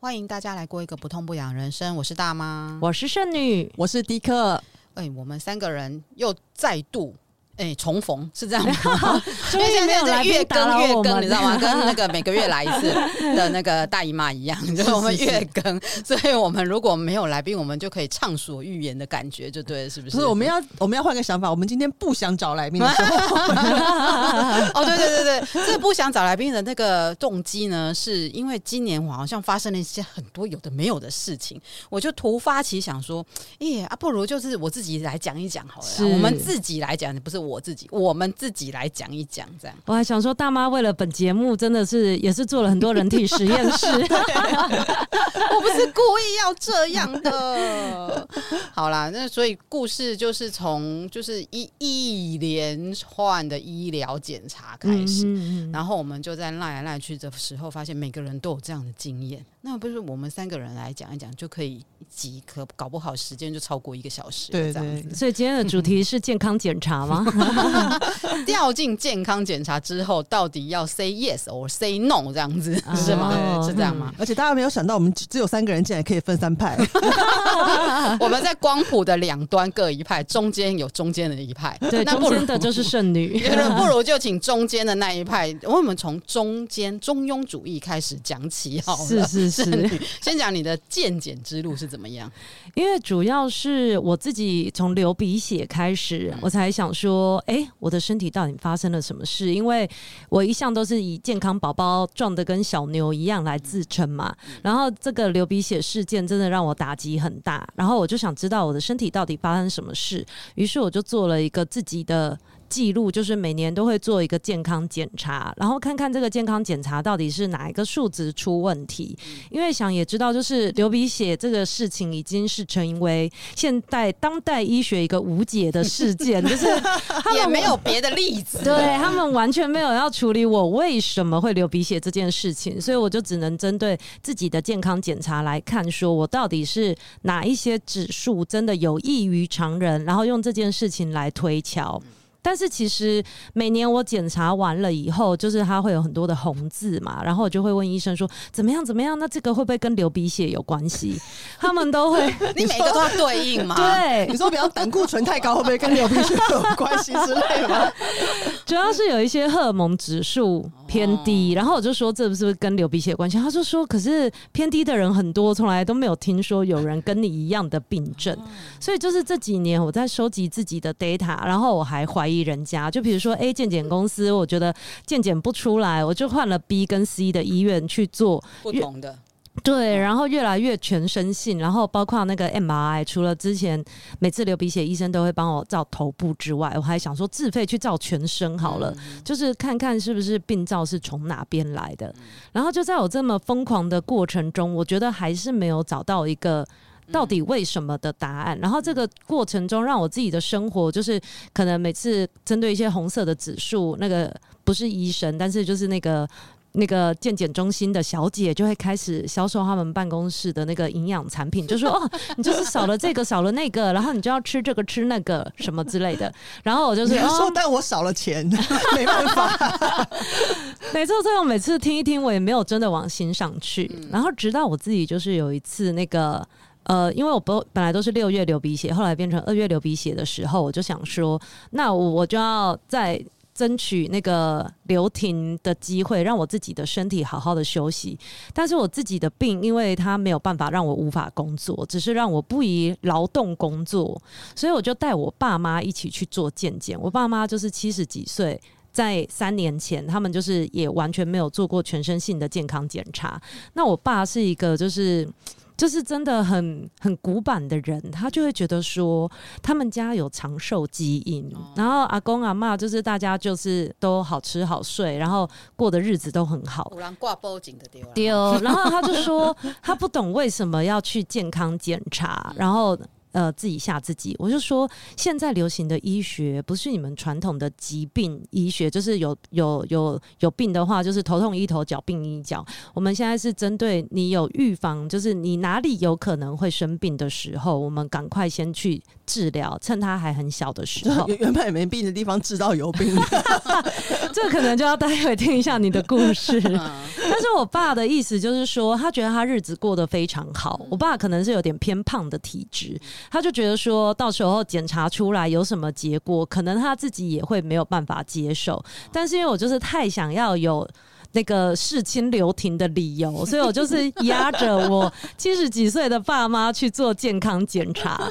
欢迎大家来过一个不痛不痒人生。我是大妈，我是剩女，我是迪克。哎，我们三个人又再度。哎，重逢是这样吗？因为现在在月更月更，你知道吗？跟那个每个月来一次 的那个大姨妈一样，就是我们月更，所以我们如果没有来宾，我们就可以畅所欲言的感觉，就对了，是不是？不是，我们要我们要换个想法，我们今天不想找来宾的时候，哦，对对对对，这不想找来宾的那个动机呢，是因为今年我好像发生了一些很多有的没有的事情，我就突发奇想说，哎啊，不如就是我自己来讲一讲好了，我们自己来讲，不是。我自己，我们自己来讲一讲，这样。我还想说，大妈为了本节目，真的是也是做了很多人体实验室。我不是故意要这样的。好啦，那所以故事就是从就是一一连串的医疗检查开始，嗯嗯嗯，然后我们就在赖来赖去的时候，发现每个人都有这样的经验。那不是我们三个人来讲一讲就可以一集，可搞不好时间就超过一个小时。对，这样子。所以今天的主题 是健康检查吗？掉进健康检查之后，到底要 say yes or say no 这样子是吗？是这样吗？而且大家没有想到，我们只有三个人，竟然可以分三派。我们在光谱的两端各一派，中间有中间的一派。对，那中间的就是剩女。不如就请中间的那一派，我们从中间中庸主义开始讲起好了。是是是，先讲你的健检之路是怎么样？因为主要是我自己从流鼻血开始，我才想说。说哎、欸，我的身体到底发生了什么事？因为我一向都是以健康宝宝壮的跟小牛一样来自称嘛。然后这个流鼻血事件真的让我打击很大，然后我就想知道我的身体到底发生什么事，于是我就做了一个自己的。记录就是每年都会做一个健康检查，然后看看这个健康检查到底是哪一个数值出问题。因为想也知道，就是流鼻血这个事情已经是成为现代当代医学一个无解的事件，就是他们也没有别的例子，对他们完全没有要处理我为什么会流鼻血这件事情，所以我就只能针对自己的健康检查来看，说我到底是哪一些指数真的有异于常人，然后用这件事情来推敲。但是其实每年我检查完了以后，就是它会有很多的红字嘛，然后我就会问医生说怎么样怎么样？那这个会不会跟流鼻血有关系？他们都会，你每个都要对应嘛？对，你说比方胆固醇太高会不会跟流鼻血有关系之类的吗？主要是有一些荷尔蒙指数偏低，然后我就说这是不是跟流鼻血有关系？他就说可是偏低的人很多，从来都没有听说有人跟你一样的病症，所以就是这几年我在收集自己的 data，然后我还怀疑人家，就比如说 A 健检公司，我觉得健检不出来，我就换了 B 跟 C 的医院去做不同的。对，然后越来越全身性，然后包括那个 MRI，除了之前每次流鼻血医生都会帮我照头部之外，我还想说自费去照全身好了，就是看看是不是病灶是从哪边来的。然后就在我这么疯狂的过程中，我觉得还是没有找到一个。到底为什么的答案？然后这个过程中，让我自己的生活就是可能每次针对一些红色的指数，那个不是医生，但是就是那个那个健检中心的小姐就会开始销售他们办公室的那个营养产品，就说哦，你就是少了这个，少了那个，然后你就要吃这个吃那个什么之类的。然后我就是说，哦、但我少了钱，没办法。没错，所以我每次听一听，我也没有真的往心上去。然后直到我自己就是有一次那个。呃，因为我不本来都是六月流鼻血，后来变成二月流鼻血的时候，我就想说，那我就要再争取那个留停的机会，让我自己的身体好好的休息。但是我自己的病，因为它没有办法让我无法工作，只是让我不宜劳动工作，所以我就带我爸妈一起去做健检。我爸妈就是七十几岁，在三年前，他们就是也完全没有做过全身性的健康检查。那我爸是一个就是。就是真的很很古板的人，他就会觉得说他们家有长寿基因，哦、然后阿公阿嬷就是大家就是都好吃好睡，然后过的日子都很好。有人挂报警的丢丢，然后他就说他不懂为什么要去健康检查，然后呃自己吓自己。我就说，现在流行的医学不是你们传统的疾病医学，就是有有有有病的话，就是头痛医头，脚病医脚。我们现在是针对你有预防，就是你哪里有可能会生病的时候，我们赶快先去治疗，趁他还很小的时候。原本没病的地方治到有病，这可能就要待会听一下你的故事。但是我爸的意思就是说，他觉得他日子过得非常好。我爸可能是有点偏胖的体质，他就觉得说到时候检查出来有什么结果，可能他自己也会没有办法接受。但是因为我就是太想要有那个事亲留停的理由，所以我就是压着我 七十几岁的爸妈去做健康检查。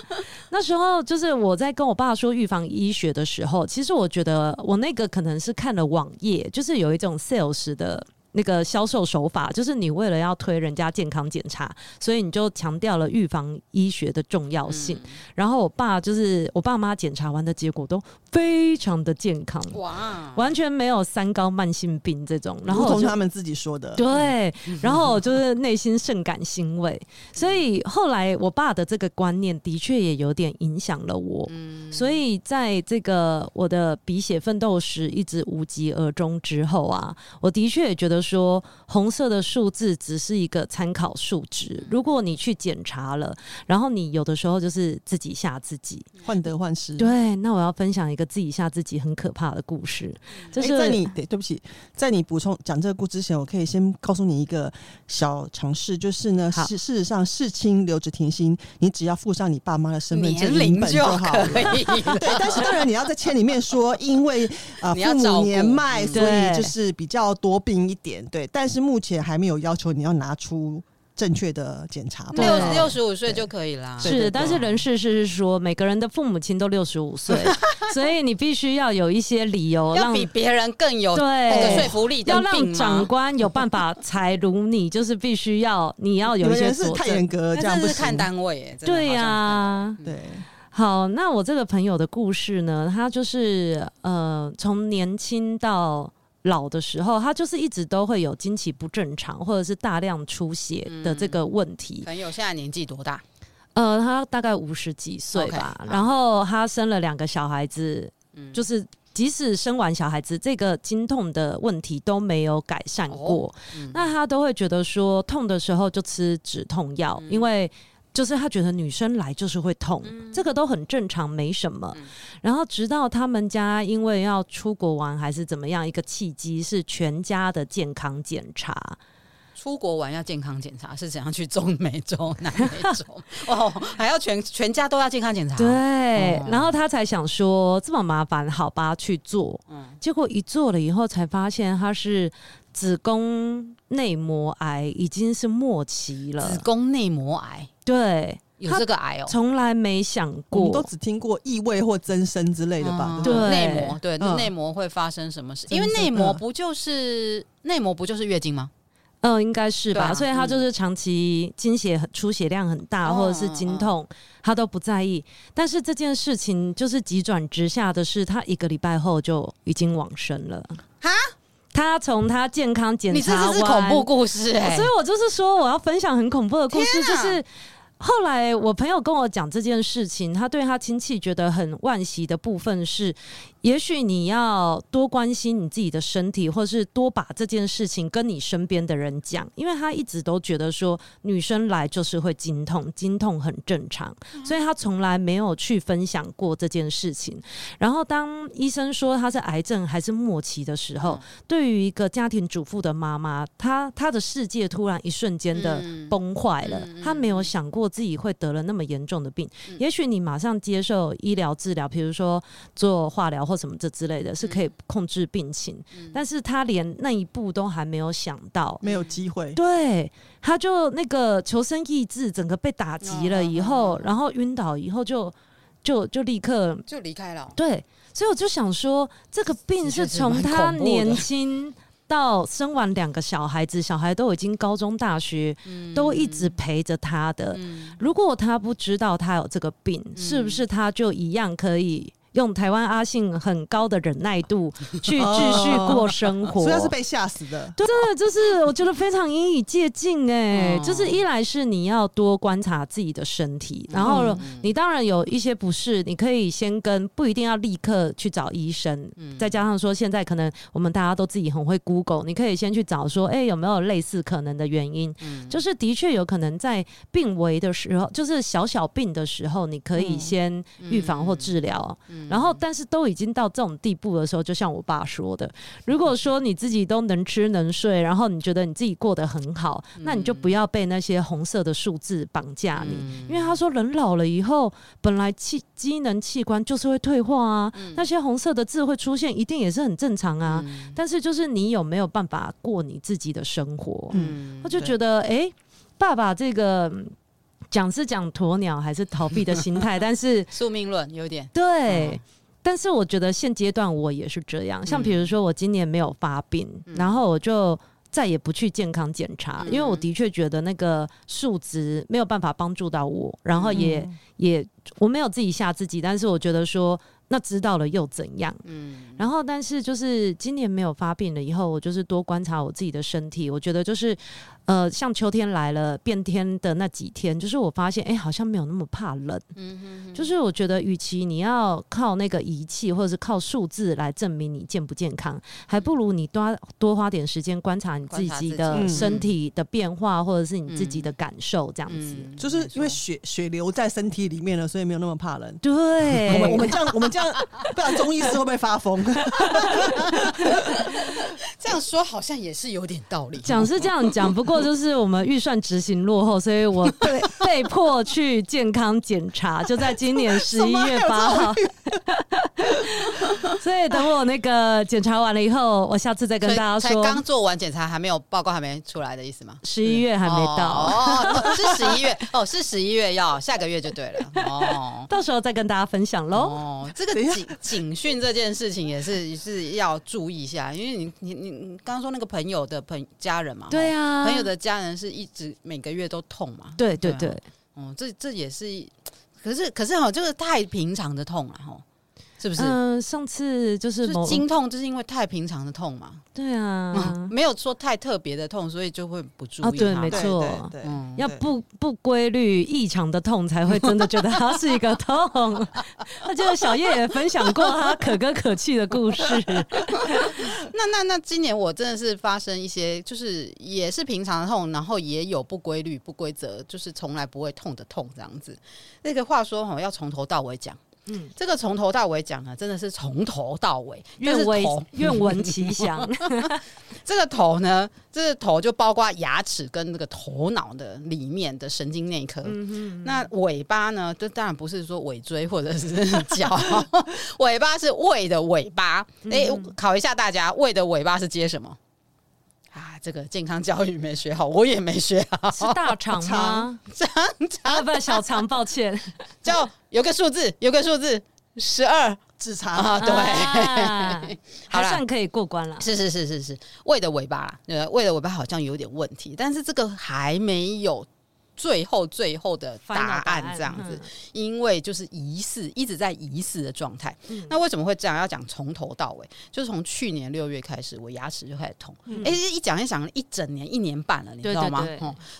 那时候就是我在跟我爸说预防医学的时候，其实我觉得我那个可能是看了网页，就是有一种 sales 的。那个销售手法就是你为了要推人家健康检查，所以你就强调了预防医学的重要性。嗯、然后我爸就是我爸妈检查完的结果都非常的健康，哇，完全没有三高慢性病这种。然后从他们自己说的，对，然后就是内心甚感欣慰。所以后来我爸的这个观念的确也有点影响了我。嗯、所以在这个我的鼻血奋斗史一直无疾而终之后啊，我的确也觉得。说红色的数字只是一个参考数值，如果你去检查了，然后你有的时候就是自己吓自己，患得患失。对，那我要分享一个自己吓自己很可怕的故事。就是、欸、在你对对不起，在你补充讲这个故事之前，我可以先告诉你一个小常识，就是呢，事事实上，事亲留职停薪，你只要附上你爸妈的身份证影本就好了。对，但是当然你要在签里面说，因为啊、呃、父母年迈，所以就是比较多病一点。对，但是目前还没有要求你要拿出正确的检查，六六十五岁就可以啦。是，但是人事是说每个人的父母亲都六十五岁，所以你必须要有一些理由，要比别人更有对说服力，要让长官有办法才如你，就是必须要你要有一些是太严格，这样不是看单位。对呀，对。好，那我这个朋友的故事呢，他就是呃，从年轻到。老的时候，他就是一直都会有经期不正常，或者是大量出血的这个问题。朋友现在年纪多大？呃，他大概五十几岁吧。Okay, 然后他生了两个小孩子，嗯、就是即使生完小孩子，这个经痛的问题都没有改善过。哦嗯、那他都会觉得说，痛的时候就吃止痛药，嗯、因为。就是他觉得女生来就是会痛，嗯、这个都很正常，没什么。嗯、然后直到他们家因为要出国玩还是怎么样，一个契机是全家的健康检查。出国玩要健康检查是怎样？去中美洲、南美洲 哦，还要全全家都要健康检查。对，哦、然后他才想说这么麻烦，好吧，去做。嗯，结果一做了以后才发现他是子宫内膜癌，已经是末期了。子宫内膜癌。对，有这个癌哦，从来没想过，我们都只听过异位或增生之类的吧？对，内膜，对，内膜会发生什么事？因为内膜不就是内膜不就是月经吗？嗯，应该是吧。所以他就是长期经血出血量很大，或者是经痛，他都不在意。但是这件事情就是急转直下的是，他一个礼拜后就已经往生了。哈？他从他健康检查完，你这是恐怖故事哎、欸，所以我就是说我要分享很恐怖的故事，就是。后来我朋友跟我讲这件事情，他对他亲戚觉得很惋惜的部分是，也许你要多关心你自己的身体，或是多把这件事情跟你身边的人讲，因为他一直都觉得说女生来就是会经痛，经痛很正常，所以他从来没有去分享过这件事情。然后当医生说他是癌症还是末期的时候，对于一个家庭主妇的妈妈，她她的世界突然一瞬间的崩坏了，她没有想过。自己会得了那么严重的病，嗯、也许你马上接受医疗治疗，比如说做化疗或什么这之类的，是可以控制病情。嗯、但是他连那一步都还没有想到，没有机会。对，他就那个求生意志整个被打击了以后，哦、然后晕倒以后就就就立刻就离开了。对，所以我就想说，这个病是从他年轻。到生完两个小孩子，小孩都已经高中、大学，嗯、都一直陪着他的。嗯、如果他不知道他有这个病，嗯、是不是他就一样可以用台湾阿信很高的忍耐度 去继续过生活，主要是被吓死的。对，真的就是我觉得非常引以借鉴哎，就是一来是你要多观察自己的身体，然后你当然有一些不适，你可以先跟不一定要立刻去找医生，再加上说现在可能我们大家都自己很会 Google，你可以先去找说，哎，有没有类似可能的原因？就是的确有可能在病危的时候，就是小小病的时候，你可以先预防或治疗。然后，但是都已经到这种地步的时候，就像我爸说的，如果说你自己都能吃能睡，然后你觉得你自己过得很好，那你就不要被那些红色的数字绑架你，因为他说人老了以后，本来器机能器官就是会退化啊，那些红色的字会出现，一定也是很正常啊。但是就是你有没有办法过你自己的生活？嗯，他就觉得，哎，爸爸这个。讲是讲鸵鸟还是逃避的心态，但是宿命论有点。对，嗯、但是我觉得现阶段我也是这样。像比如说我今年没有发病，嗯、然后我就再也不去健康检查，嗯、因为我的确觉得那个数值没有办法帮助到我，然后也、嗯、也我没有自己吓自己，但是我觉得说那知道了又怎样？嗯，然后但是就是今年没有发病了以后，我就是多观察我自己的身体，我觉得就是。呃，像秋天来了变天的那几天，就是我发现，哎、欸，好像没有那么怕冷。嗯哼哼，就是我觉得，与其你要靠那个仪器或者是靠数字来证明你健不健康，还不如你多多花点时间观察你自己的身体的变化，或者是你自己的感受，这样子。嗯、就是因为血血流在身体里面了，所以没有那么怕冷。对，我们我们这样我们这样，不然中医师会不会发疯？这样说好像也是有点道理。讲是这样讲，不过。就是我们预算执行落后，所以我 被被迫去健康检查，就在今年十一 月八号。所以等我那个检查完了以后，我下次再跟大家说。刚做完检查还没有报告还没出来的意思吗？十一月还没到哦，是十一月哦，是十一月要下个月就对了哦，到时候再跟大家分享喽。哦，这个警警讯这件事情也是也是要注意一下，因为你你你你刚刚说那个朋友的朋家人嘛，对啊，朋友的家人是一直每个月都痛嘛，对对对，哦，这这也是，可是可是哈，这个太平常的痛了哈。是不是？嗯，上次就是经痛，就是因为太平常的痛嘛。对啊，没有说太特别的痛，所以就会不注意。对，没错，对，要不不规律、异常的痛，才会真的觉得它是一个痛。那记得小叶也分享过他可歌可泣的故事。那 那那，今年我真的是发生一些，就是也是平常的痛，然后也有不规律、不规则，就是从来不会痛的痛，这样子。那个话说哈，要从头到尾讲。嗯，这个从头到尾讲呢，真的是从头到尾，愿闻愿闻其详。这个头呢，这个头就包括牙齿跟那个头脑的里面的神经内科。嗯哼，那尾巴呢，这当然不是说尾椎或者是脚，尾巴是胃的尾巴。哎，考一下大家，胃的尾巴是接什么？啊，这个健康教育没学好，我也没学好。是大肠吗？长长啊，不是小肠，抱歉。叫有个数字，有个数字十二指肠啊，对，啊、还算可以过关了。是是是是是，胃的尾巴，呃，胃的尾巴好像有点问题，但是这个还没有。最后最后的答案这样子，因为就是疑似一直在疑似的状态。那为什么会这样？要讲从头到尾，就是从去年六月开始，我牙齿就开始痛。哎，一讲一讲一整年一年半了，你知道吗？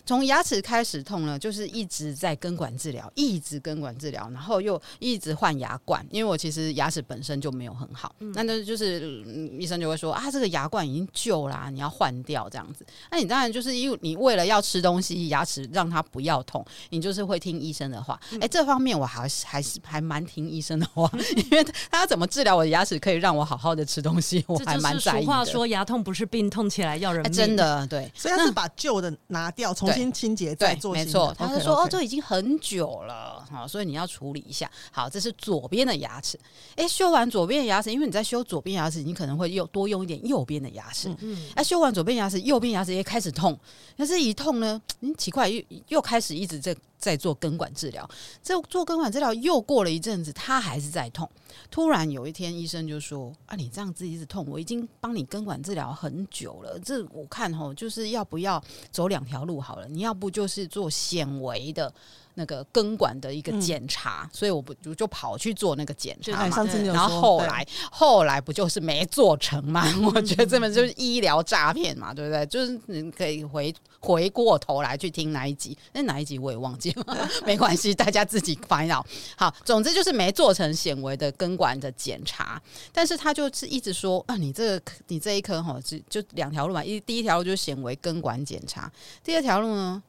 从牙齿开始痛呢，就是一直在根管治疗，一直根管治疗，然后又一直换牙冠。因为我其实牙齿本身就没有很好，那那就是医生就会说啊，这个牙冠已经旧啦，你要换掉这样子。那你当然就是因为你为了要吃东西，牙齿让它。不要痛，你就是会听医生的话。哎、欸，这方面我还是还是还蛮听医生的话，因为他要怎么治疗我的牙齿，可以让我好好的吃东西，我还蛮在意的。俗话说，牙痛不是病，痛起来要人命。欸、真的对，所以他是把旧的拿掉，重新清洁再做。没错，他就说 okay, okay 哦，这已经很久了，好，所以你要处理一下。好，这是左边的牙齿。哎、欸，修完左边的牙齿，因为你在修左边牙齿，你可能会又多用一点右边的牙齿。嗯嗯。哎、啊，修完左边牙齿，右边牙齿也开始痛。但是一痛呢，嗯，奇怪，又又又开始一直在在做根管治疗。这做根管治疗又过了一阵子，他还是在痛。突然有一天，医生就说：“啊，你这样子一直痛，我已经帮你根管治疗很久了。这我看吼，就是要不要走两条路好了？你要不就是做显微的。”那个根管的一个检查，嗯、所以我不就就跑去做那个检查嘛。对然后后来后来不就是没做成嘛？我觉得这本就是医疗诈骗嘛，对不对？就是你可以回回过头来去听哪一集，那哪一集我也忘记了，没关系，大家自己 find out。好，总之就是没做成显微的根管的检查，但是他就是一直说啊，你这个你这一颗哈，就就两条路嘛，一第一条路就是显微根管检查，第二条路呢，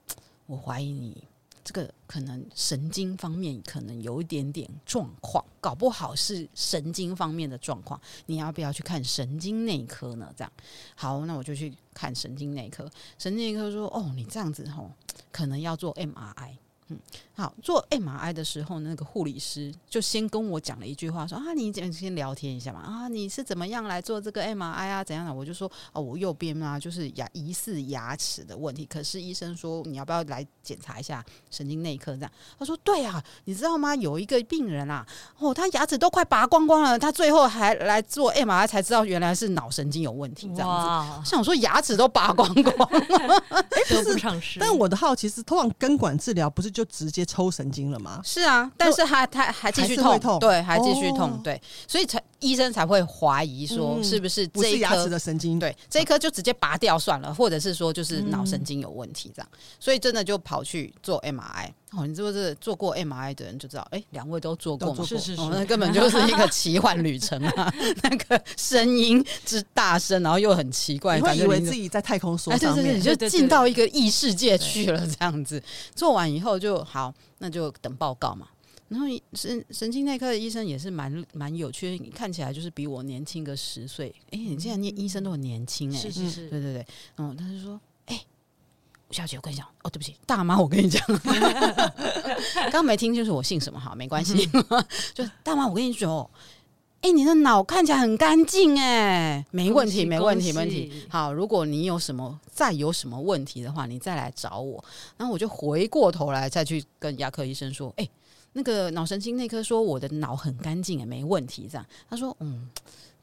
我怀疑你。这个可能神经方面可能有一点点状况，搞不好是神经方面的状况。你要不要去看神经内科呢？这样好，那我就去看神经内科。神经内科说：“哦，你这样子吼，可能要做 MRI。”嗯，好，做 MRI 的时候，那个护理师就先跟我讲了一句话，说啊，你先先聊天一下嘛，啊，你是怎么样来做这个 MRI 啊？怎样的？我就说，哦，我右边啊，就是牙疑似牙齿的问题，可是医生说你要不要来检查一下神经内科？这样，他说对啊，你知道吗？有一个病人啊，哦，他牙齿都快拔光光了，他最后还来做 MRI 才知道原来是脑神经有问题，这样子。我说牙齿都拔光光了，哎，不是，但我的好奇是，通常根管治疗不是？就直接抽神经了吗？是啊，但是他他还继续痛，痛对，还继续痛，哦、对，所以才医生才会怀疑说是不是这一颗牙齿的神经？对，这一颗就直接拔掉算了，或者是说就是脑神经有问题这样，所以真的就跑去做 MRI。哦，你是不是做过 MRI 的人就知道？哎，两位都做过吗？是是是，那 根本就是一个奇幻旅程啊！那个声音之大声，然后又很奇怪，你会以为自己在太空梭上面，你就进到一个异世界去了，这样子。做完以后就好，那就等报告嘛。然后神神经内科的医生也是蛮蛮有趣的，看起来就是比我年轻个十岁。哎，你现在念医生都很年轻哎，是是是，对对对，嗯，他就说。吴小姐，我跟你讲哦，对不起，大妈，我跟你讲，刚 刚没听清楚我姓什么哈，没关系，嗯、就大妈，我跟你说，哎，你的脑看起来很干净哎，没问题，没问题，没问题。好，如果你有什么再有什么问题的话，你再来找我。然后我就回过头来再去跟牙科医生说，哎，那个脑神经内科说我的脑很干净哎，没问题。这样，他说，嗯。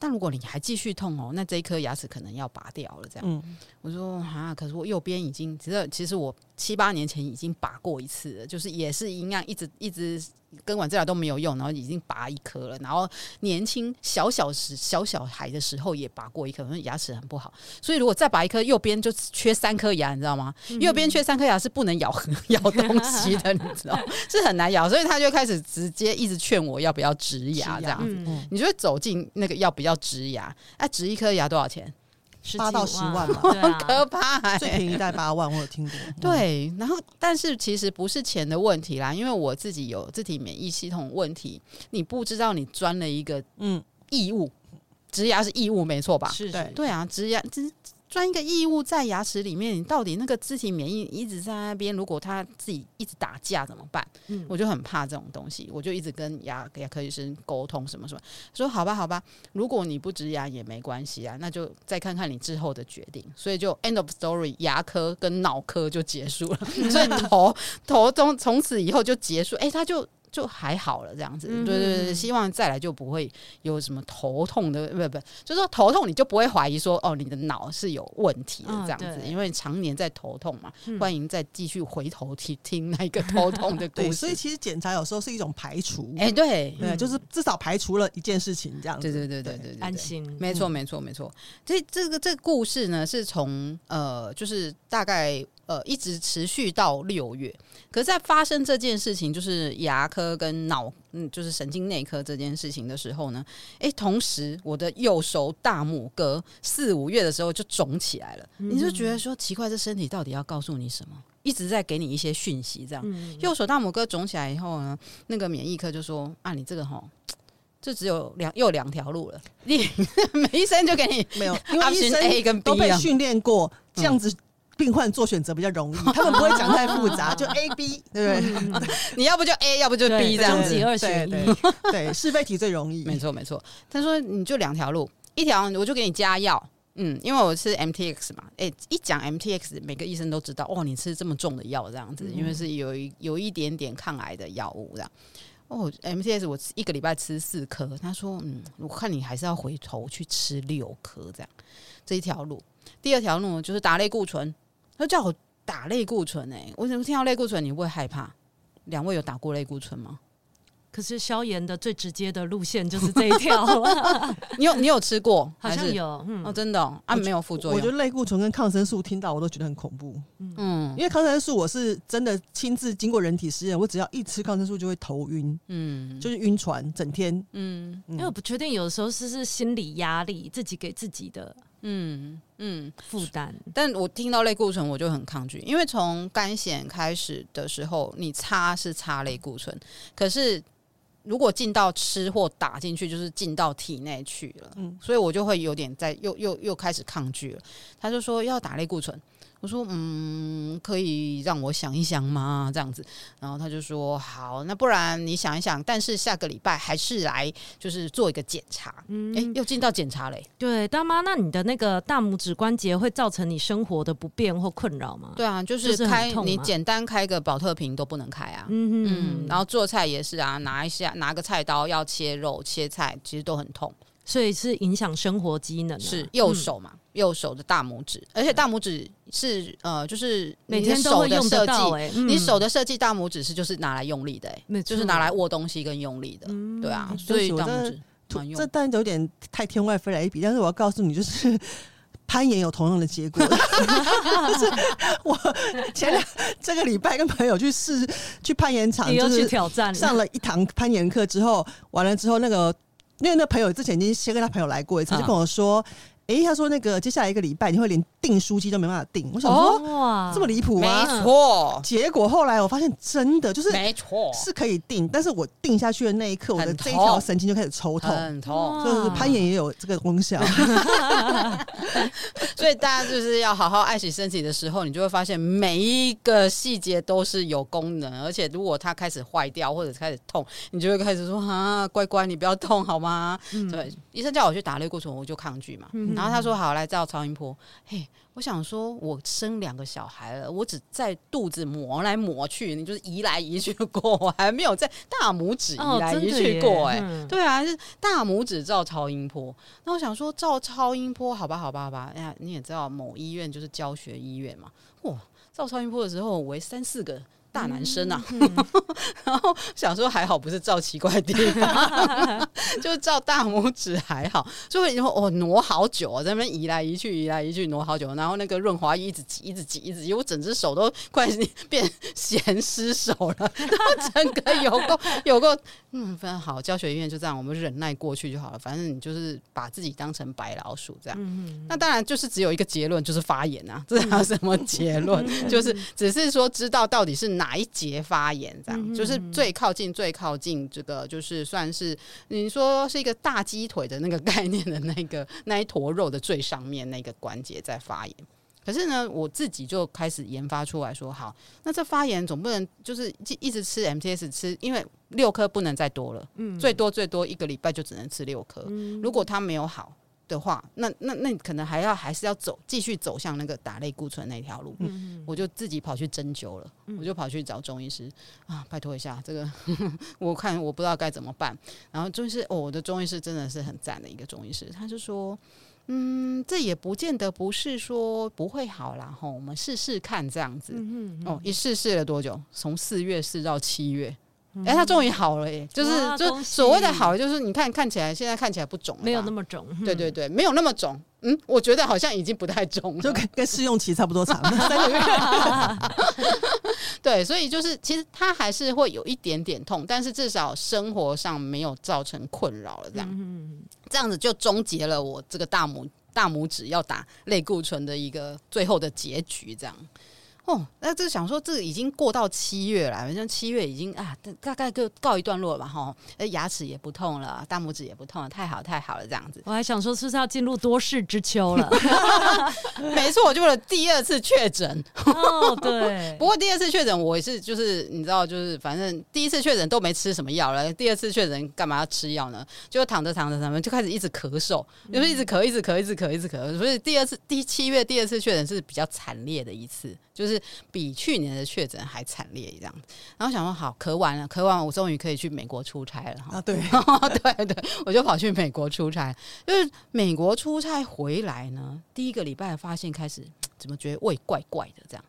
但如果你还继续痛哦，那这一颗牙齿可能要拔掉了。这样，嗯、我说啊，可是我右边已经，其实其实我七八年前已经拔过一次了，就是也是一样，一直一直。根管治疗都没有用，然后已经拔一颗了。然后年轻小小时小小孩的时候也拔过一颗，因为牙齿很不好。所以如果再拔一颗，右边就缺三颗牙，你知道吗？嗯、右边缺三颗牙是不能咬 咬东西的，你知道，是很难咬。所以他就开始直接一直劝我要不要植牙这样子。嗯、你就会走进那个要不要植牙？哎、啊，植一颗牙多少钱？八到十万嘛，很可怕、欸。最便宜在八万，我有听过。对，然后但是其实不是钱的问题啦，因为我自己有自体免疫系统问题，你不知道你钻了一个嗯异物，植牙是异物没错吧？是，对对啊，植牙这。钻一个异物在牙齿里面，你到底那个肢体免疫一直在那边，如果他自己一直打架怎么办？嗯，我就很怕这种东西，我就一直跟牙牙科医生沟通什么什么，说好吧好吧，如果你不植牙也没关系啊，那就再看看你之后的决定。所以就 end of story，牙科跟脑科就结束了，所以头头从从此以后就结束。哎、欸，他就。就还好了，这样子，对对对，希望再来就不会有什么头痛的，不不，就是说头痛你就不会怀疑说哦，你的脑是有问题的这样子，因为常年在头痛嘛。欢迎再继续回头去听那个头痛的故事。所以其实检查有时候是一种排除，哎，对对，就是至少排除了一件事情这样子。对对对对对，安心。没错没错没错。这这个这个故事呢，是从呃，就是大概。呃，一直持续到六月，可是，在发生这件事情，就是牙科跟脑，嗯，就是神经内科这件事情的时候呢，诶，同时我的右手大拇哥四五月的时候就肿起来了，嗯、你就觉得说奇怪，这身体到底要告诉你什么？一直在给你一些讯息，这样。嗯、右手大拇哥肿起来以后呢，那个免疫科就说啊，你这个吼，就只有两又两条路了，你 医生就给你没有，因为医生 A 跟 B 都被训练过这样子。病患做选择比较容易，他们不会讲太复杂，就 A B，对不对？你要不就 A，要不就 B 这样子，二选一，对，是非题最容易。没错没错，他说你就两条路，一条我就给你加药，嗯，因为我吃 M T X 嘛，哎，一讲 M T X，每个医生都知道，哦，你吃这么重的药这样子，因为是有一有一点点抗癌的药物这样。哦，M T X 我一个礼拜吃四颗，他说，嗯，我看你还是要回头去吃六颗这样，这一条路。第二条路就是打类固醇。他叫我打类固醇哎、欸，我怎么听到类固醇你会害怕？两位有打过类固醇吗？可是消炎的最直接的路线就是这一条，你有你有吃过？好像有，嗯、哦，真的、哦、啊，没有副作用。我觉得类固醇跟抗生素听到我都觉得很恐怖，嗯，因为抗生素我是真的亲自经过人体实验，我只要一吃抗生素就会头晕，嗯，就是晕船，整天，嗯，因为我不确定，有的时候是是心理压力，自己给自己的，嗯嗯负担。但我听到类固醇我就很抗拒，因为从肝显开始的时候，你擦是擦类固醇，可是。如果进到吃或打进去，就是进到体内去了，嗯，所以我就会有点在又又又开始抗拒了。他就说要打类固醇。我说嗯，可以让我想一想吗？这样子，然后他就说好，那不然你想一想，但是下个礼拜还是来就是做一个检查。嗯，哎、欸，又进到检查嘞。对，大妈，那你的那个大拇指关节会造成你生活的不便或困扰吗？对啊，就是开是你简单开个保特瓶都不能开啊。嗯嗯，然后做菜也是啊，拿一下拿个菜刀要切肉切菜，其实都很痛。所以是影响生活机能，是右手嘛？嗯、右手的大拇指，而且大拇指是呃，就是每天都会用得到、欸。你手的设计，大拇指是就是拿来用力的、欸，哎，就是拿来握东西跟用力的，嗯、对啊。所以大拇指这当然有点太天外飞来一笔，但是我要告诉你，就是攀岩有同样的结果。就 是我前两这个礼拜跟朋友去试去攀岩场，就是挑战上了一堂攀岩课之后，完了之后那个。因为那朋友之前已经先跟他朋友来过一次，就跟我说：“哎，他说那个接下来一个礼拜你会连订书机都没办法订。”我想说：“哇，这么离谱吗？”没错。结果后来我发现真的就是没错，是可以订，但是我订下去的那一刻，我的这一条神经就开始抽痛，很痛。就是攀岩也有这个功效。所以大家就是要好好爱惜身体的时候，你就会发现每一个细节都是有功能，而且如果它开始坏掉或者开始痛，你就会开始说啊，乖乖，你不要痛好吗？嗯、对，医生叫我去打类固醇，我就抗拒嘛。嗯、然后他说好，来照超音波。嘿，我想说，我生两个小孩了，我只在肚子磨来磨去，你就是移来移去过，我还没有在大拇指移来移去过、欸。哎、哦，对啊，是大拇指照超音波。那我想说，照超音波，好吧，好吧，好吧。哎呀，你也知道，某医院就是教学医院嘛。哇，照超音波的时候，我三四个。大男生啊，嗯嗯、然后想说还好不是照奇怪的地方，就照大拇指还好，所以以后哦挪好久啊，在那边移来移去，移来移去挪好久，然后那个润滑液一直挤，一直挤，一直挤，我整只手都快变咸湿手了，然后整个有够 有够嗯，非常好，教学医院就这样，我们忍耐过去就好了，反正你就是把自己当成白老鼠这样。嗯嗯、那当然就是只有一个结论，就是发炎啊，这还有什么结论？就是只是说知道到底是哪。哪一节发炎？这样就是最靠近、最靠近这个，就是算是你说是一个大鸡腿的那个概念的那个 那一坨肉的最上面那个关节在发炎。可是呢，我自己就开始研发出来说，好，那这发炎总不能就是一直吃 MTS 吃，因为六颗不能再多了，嗯，最多最多一个礼拜就只能吃六颗。如果它没有好。的话，那那那你可能还要还是要走继续走向那个打类固醇那条路，嗯、我就自己跑去针灸了，嗯、我就跑去找中医师啊，拜托一下这个 我看我不知道该怎么办。然后中医师，哦，我的中医师真的是很赞的一个中医师，他就说，嗯，这也不见得不是说不会好啦，吼，我们试试看这样子。嗯、哼哦，一试试了多久？从四月试到七月。哎，他终于好了耶！就是就所谓的好，就是你看看起来现在看起来不肿，没有那么肿。对对对，没有那么肿。嗯，我觉得好像已经不太肿了，就跟跟试用期差不多长，三个月。对，所以就是其实他还是会有一点点痛，但是至少生活上没有造成困扰了。这样，这样子就终结了我这个大拇大拇指要打类固醇的一个最后的结局。这样。哦，那这想说，这已经过到七月了，好像七月已经啊，大概就告一段落了吧，哈，哎，牙齿也不痛了，大拇指也不痛了，太好太好了，这样子。我还想说，是不是要进入多事之秋了？没错，我就了第二次确诊。哦，对。不过第二次确诊，我也是就是你知道，就是反正第一次确诊都没吃什么药了，第二次确诊干嘛要吃药呢？就躺着躺着，他们就开始一直咳嗽，就是一直咳，一直咳，一直咳，一直咳。所以第二次第七月第二次确诊是比较惨烈的一次。就是比去年的确诊还惨烈这样子，然后想说好，咳完了，咳完我终于可以去美国出差了哈。啊，对，对 对，我就跑去美国出差。就是美国出差回来呢，第一个礼拜发现开始怎么觉得胃怪怪的这样，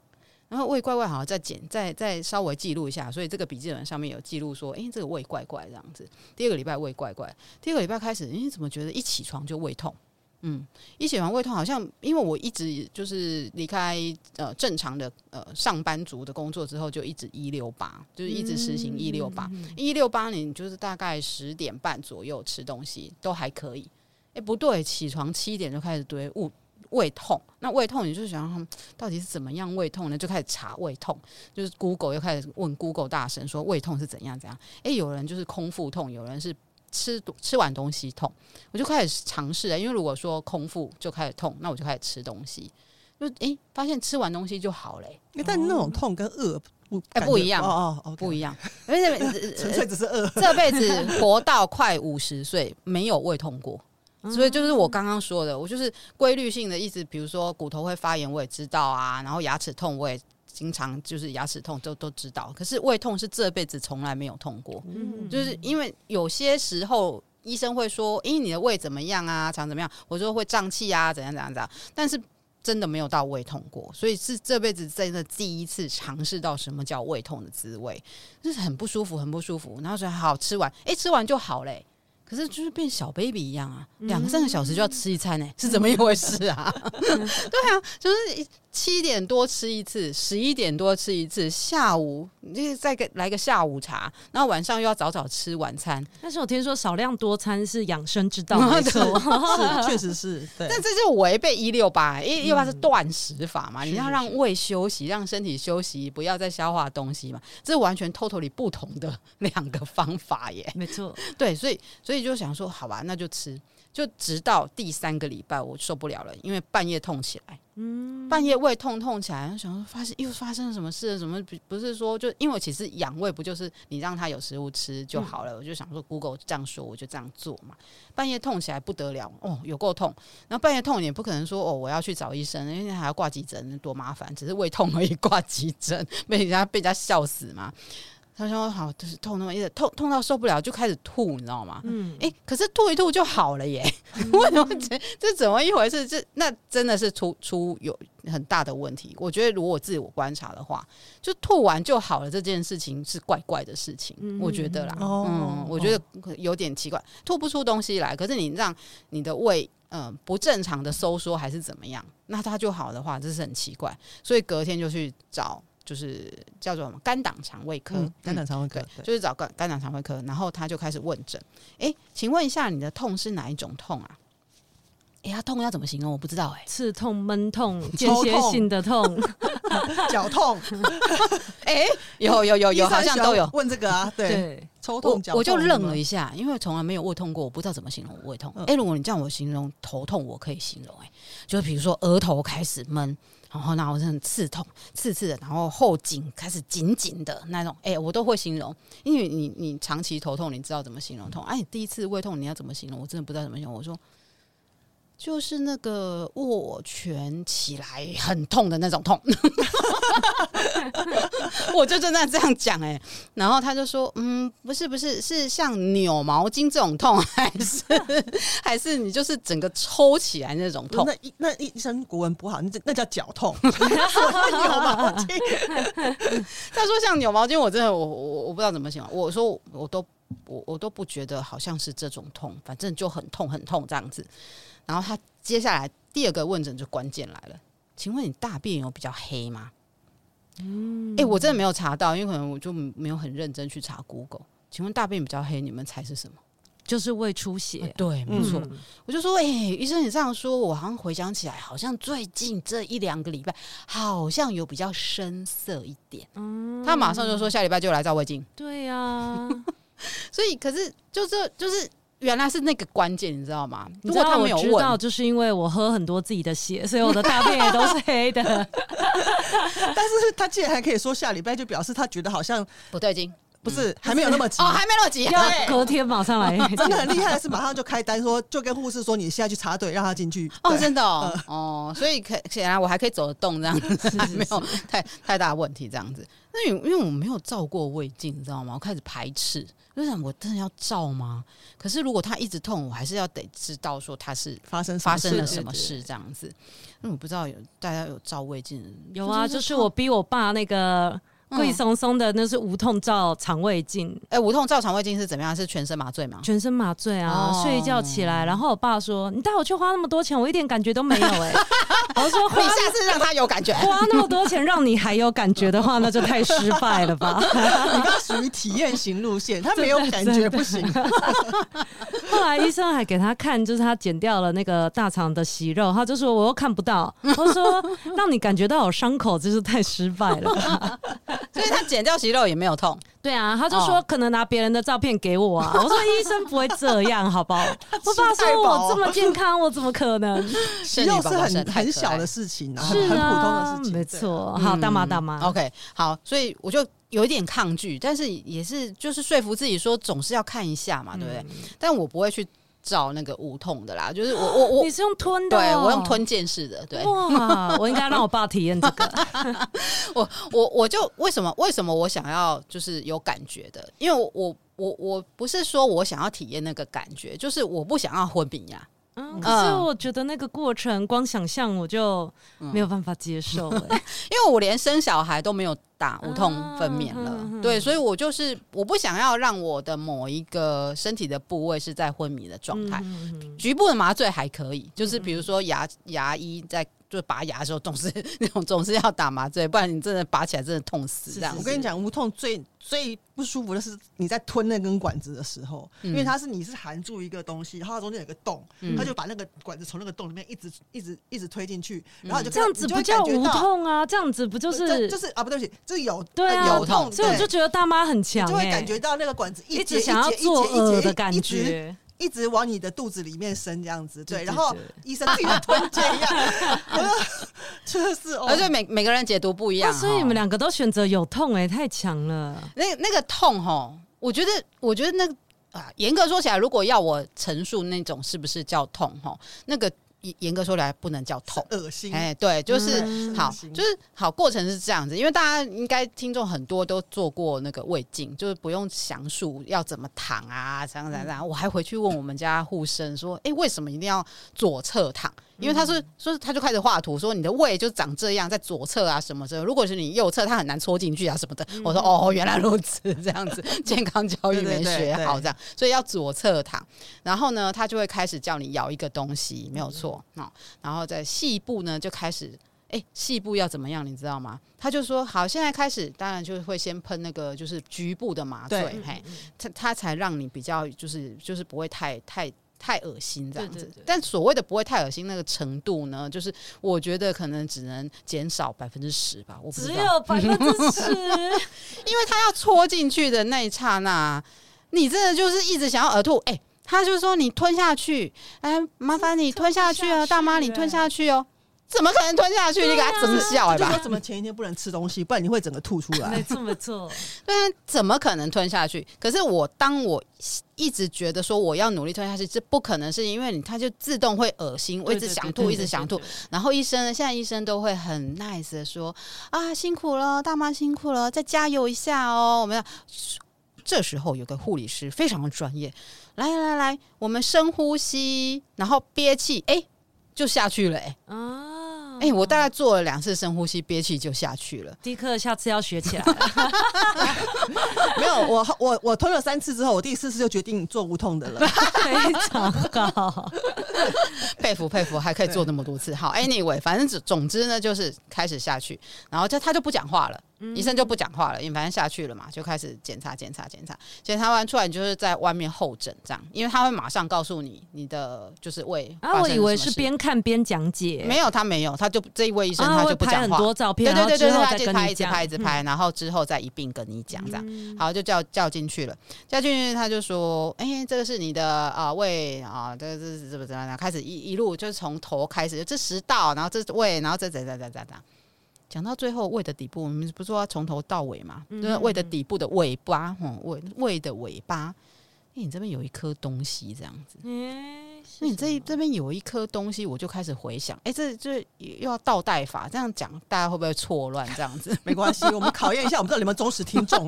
然后胃怪怪，好像再检再再稍微记录一下，所以这个笔记本上面有记录说，诶，这个胃怪怪这样子。第二个礼拜胃怪怪，第二个礼拜开始，诶，怎么觉得一起床就胃痛？嗯，一写完胃痛，好像因为我一直就是离开呃正常的呃上班族的工作之后，就一直一六八，就是一直实行一六八，一六八你就是大概十点半左右吃东西都还可以。诶，不对，起床七点就开始堆物。胃痛，那胃痛你就想到底是怎么样胃痛呢？就开始查胃痛，就是 Google 又开始问 Google 大神说胃痛是怎样怎样？诶、欸，有人就是空腹痛，有人是吃吃完东西痛，我就开始尝试了。因为如果说空腹就开始痛，那我就开始吃东西，就诶、欸，发现吃完东西就好嘞、欸。但那种痛跟饿不哎、欸、不一样哦哦，不一样，而且 纯粹只是饿。这辈子活到快五十岁，没有胃痛过。所以就是我刚刚说的，我就是规律性的，一直比如说骨头会发炎，我也知道啊。然后牙齿痛，我也经常就是牙齿痛都都知道。可是胃痛是这辈子从来没有痛过，就是因为有些时候医生会说：“诶，你的胃怎么样啊？肠怎么样？”我说会胀气啊，怎样怎样怎样。但是真的没有到胃痛过，所以是这辈子真的第一次尝试到什么叫胃痛的滋味，就是很不舒服，很不舒服。然后说好吃完，诶，吃完就好嘞。可是就是变小 baby 一样啊，两个三个小时就要吃一餐呢、欸，是怎么一回事啊？对啊，就是七点多吃一次，十一点多吃一次，下午你就再给来个下午茶，然后晚上又要早早吃晚餐。但是我听说少量多餐是养生之道，没错，是确实是。对，但这就违背一六八，一六八是断食法嘛，你要让胃休息，让身体休息，不要再消化东西嘛，这是完全 totally 不同的 两个方法耶。没错，对，所以。所以就想说，好吧，那就吃。就直到第三个礼拜，我受不了了，因为半夜痛起来，嗯，半夜胃痛痛起来，想说发现又发生了什么事？什么不是说就因为我其实养胃不就是你让他有食物吃就好了？嗯、我就想说，Google 这样说，我就这样做嘛。半夜痛起来不得了哦，有够痛。然后半夜痛也不可能说哦，我要去找医生，因为还要挂急诊，多麻烦。只是胃痛而已，挂急诊 被人家被人家笑死嘛。他说：“好，就是痛那么一直痛，痛到受不了就开始吐，你知道吗？嗯，诶、欸，可是吐一吐就好了耶？嗯、为什么这这怎么一回事？这那真的是出出有很大的问题。我觉得如果我自己我观察的话，就吐完就好了这件事情是怪怪的事情，嗯、我觉得啦，哦、嗯，我觉得有点奇怪，吐不出东西来，可是你让你的胃嗯、呃、不正常的收缩还是怎么样，那它就好的话，这是很奇怪。所以隔天就去找。”就是叫做什么肝胆肠胃科，嗯、肝胆肠胃科，对，就是找肝肝胆肠胃科，然后他就开始问诊。哎，请问一下，你的痛是哪一种痛啊？哎呀，痛要怎么形容？我不知道哎、欸。刺痛、闷痛、间歇性的痛、脚痛。哎，有有有有，好像都有问这个啊。对，对抽痛、脚痛，我就愣了一下，因为从来没有胃痛过，我不知道怎么形容胃痛。哎、嗯，如果你叫我形容头痛，我可以形容、欸，哎，就是比如说额头开始闷。然后，然后是很刺痛、刺刺的，然后后颈开始紧紧的那种，哎，我都会形容，因为你你长期头痛，你知道怎么形容痛？哎，第一次胃痛，你要怎么形容？我真的不知道怎么形容。我说。就是那个握拳起来很痛的那种痛，我就正在这样讲哎，然后他就说，嗯，不是不是，是像扭毛巾这种痛，还是还是你就是整个抽起来那种痛？那那医生国文不好，那那叫脚痛。扭毛巾，他说像扭毛巾，我真的我我我不知道怎么形容。我说我都我我都不觉得好像是这种痛，反正就很痛很痛这样子。然后他接下来第二个问诊就关键来了，请问你大便有比较黑吗？嗯，哎，我真的没有查到，因为可能我就没有很认真去查 Google。请问大便比较黑，你们猜是什么？就是胃出血。啊、对，没错。嗯、我就说，哎，医生，你这样说，我好像回想起来，好像最近这一两个礼拜，好像有比较深色一点。嗯，他马上就说下礼拜就来照胃镜。对呀、啊，所以可是就这就是。原来是那个关键，你知道吗？如果他没有问，就是因为我喝很多自己的血，所以我的大便也都是黑的。但是他竟然还可以说下礼拜，就表示他觉得好像不对劲，不是还没有那么急哦，还没那么急，要隔天马上来，真的很厉害的是马上就开单说，就跟护士说你现在去插队，让他进去。哦，真的哦，哦，所以可显然我还可以走得动，这样子 没有太太大问题，这样子。那因为我没有照过胃镜，你知道吗？我开始排斥，就想我真的要照吗？可是如果他一直痛，我还是要得知道说他是发生发生了什么事这样子。那我不知道有大家有照胃镜？有啊，就是我逼我爸那个。贵松松的那是无痛照肠胃镜，哎、欸，无痛照肠胃镜是怎么样？是全身麻醉吗？全身麻醉啊，哦、睡一觉起来，然后我爸说：“你带我去花那么多钱，我一点感觉都没有、欸。”哎，我说：“你下次让他有感觉，花那么多钱让你还有感觉的话，那就太失败了吧？”你爸属于体验型路线，他没有感觉不行。后来医生还给他看，就是他剪掉了那个大肠的息肉，他就说：“我又看不到。”我说：“让你感觉到有伤口，真是太失败了吧。” 所以他剪掉息肉也没有痛。对啊，他就说可能拿别人的照片给我啊。我说医生不会这样，好不好？我爸说我这么健康，我怎么可能？息肉是很很小的事情啊，很普通的事情。没错，好，大妈大妈，OK，好，所以我就有一点抗拒，但是也是就是说服自己说总是要看一下嘛，对不对？但我不会去。照那个无痛的啦，就是我我我，你是用吞的？哦，对我用吞剑式的，对。哇，我应该让我爸体验这个。我我我就为什么为什么我想要就是有感觉的？因为我我我我不是说我想要体验那个感觉，就是我不想要昏迷呀。嗯，可是我觉得那个过程光想象我就没有办法接受，欸，因为我连生小孩都没有打无痛分娩了，啊，对，所以我就是我不想要让我的某一个身体的部位是在昏迷的状态，嗯，局部的麻醉还可以，就是比如说牙牙医在。就拔牙的时候，总是 那种总是要打麻醉，不然你真的拔起来真的痛死。这样，我跟你讲，无痛最最不舒服的是你在吞那根管子的时候，嗯、因为它是你是含住一个东西，然后它中间有个洞，他、嗯、就把那个管子从那个洞里面一直一直一直推进去，然后就这样子不叫无痛啊？这样子不就是就是啊？不对不起，这有对啊有痛，所以我就觉得大妈很强、欸，就会感觉到那个管子一,一直想要作呕的感觉。一直往你的肚子里面伸，这样子，对，然后医生自己的吞剑一样，真的 是，而且每每个人解读不一样，所以你们两个都选择有痛，哎，太强了。那那个痛哈，我觉得，我觉得那个啊，严格说起来，如果要我陈述那种是不是叫痛哈，那个。严格说来不能叫痛，恶心。哎，对，就是、嗯、好，就是好。过程是这样子，因为大家应该听众很多都做过那个胃镜，就是不用详述要怎么躺啊，这样这样这样。我还回去问我们家护生说，哎，为什么一定要左侧躺？因为他是说，他就开始画图，说你的胃就长这样，在左侧啊什么的。如果是你右侧，他很难戳进去啊什么的。我说哦，原来如此，这样子 健康教育没学好，这样，所以要左侧躺。然后呢，他就会开始叫你咬一个东西，没有错啊。然后在细部呢，就开始，哎，细部要怎么样，你知道吗？他就说好，现在开始，当然就会先喷那个就是局部的麻醉，嘿，他他才让你比较就是就是不会太太。太恶心这样子，但所谓的不会太恶心那个程度呢，就是我觉得可能只能减少百分之十吧，我不知道。只有百分之十，因为他要戳进去的那一刹那，你真的就是一直想要呕吐。哎、欸，他就说你吞下去，哎，麻烦你吞下去啊，大妈你吞下去哦。怎么可能吞下去？啊、你给他怎么笑吧？说怎么前一天不能吃东西，不然你会整个吐出来。没错没错，对啊，怎么可能吞下去？可是我当我一直觉得说我要努力吞下去，这不可能，是因为你他就自动会恶心，我一直想吐，一直想吐。然后医生呢，现在医生都会很 nice 的说啊，辛苦了，大妈辛苦了，再加油一下哦。我们要这时候有个护理师非常的专业，来来来，我们深呼吸，然后憋气，哎，就下去了，哎啊。哎、欸，我大概做了两次深呼吸，憋气就下去了。迪克，下次要学起来。没有，我我我吞了三次之后，我第四次就决定做无痛的了。非常高，佩服佩服，还可以做那么多次。好，Anyway，反正总总之呢，就是开始下去，然后就他就不讲话了。嗯、医生就不讲话了，因为反正下去了嘛，就开始检查检查检查，检查完出来，你就是在外面候诊这样，因为他会马上告诉你你的就是胃。啊，我以为是边看边讲解，没有，他没有，他就这一位医生他就不讲话。啊、很多照片，对对对对，他就拍一直拍一直拍，然后之后再一并跟你讲这样。嗯、好，就叫叫进去了，叫进去他就说，哎、欸，这个是你的啊胃啊，这个是怎么怎么样？开始一一路就是从头开始，这食道，然后这胃，然后这这这这这这。讲到最后胃的底部，我们不是说要从头到尾嘛？嗯、就是胃的底部的尾巴，哈，胃胃的尾巴。哎，你这边有一颗东西，这样子。嗯，那你这这边有一颗东西，我就开始回想，哎，这这又要倒带法，这样讲大家会不会错乱？这样子 没关系，我们考验一下，我们知道你们忠实听众，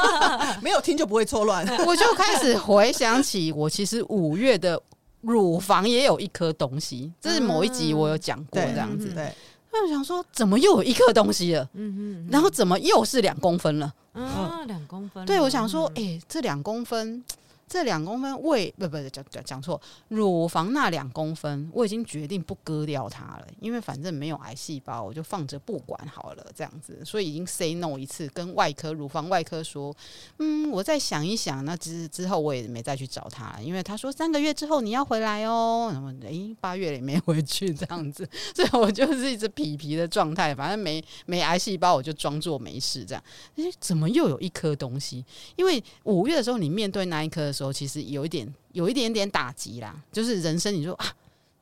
没有听就不会错乱。我就开始回想起，我其实五月的乳房也有一颗东西，这是某一集我有讲过，这样子。对，那我想说，怎么又有一个东西了？嗯嗯，然后怎么又是两公分了？啊，两公分。对，我想说，哎，这两公分。这两公分胃不不讲讲讲错，乳房那两公分，我已经决定不割掉它了，因为反正没有癌细胞，我就放着不管好了，这样子，所以已经 say no 一次，跟外科乳房外科说，嗯，我再想一想，那之之后我也没再去找他，因为他说三个月之后你要回来哦，然后诶八月也没回去这样子，所以我就是一直皮皮的状态，反正没没癌细胞，我就装作没事这样，诶，怎么又有一颗东西？因为五月的时候你面对那一颗的时候。其实有一点，有一点点打击啦。就是人生，你说啊，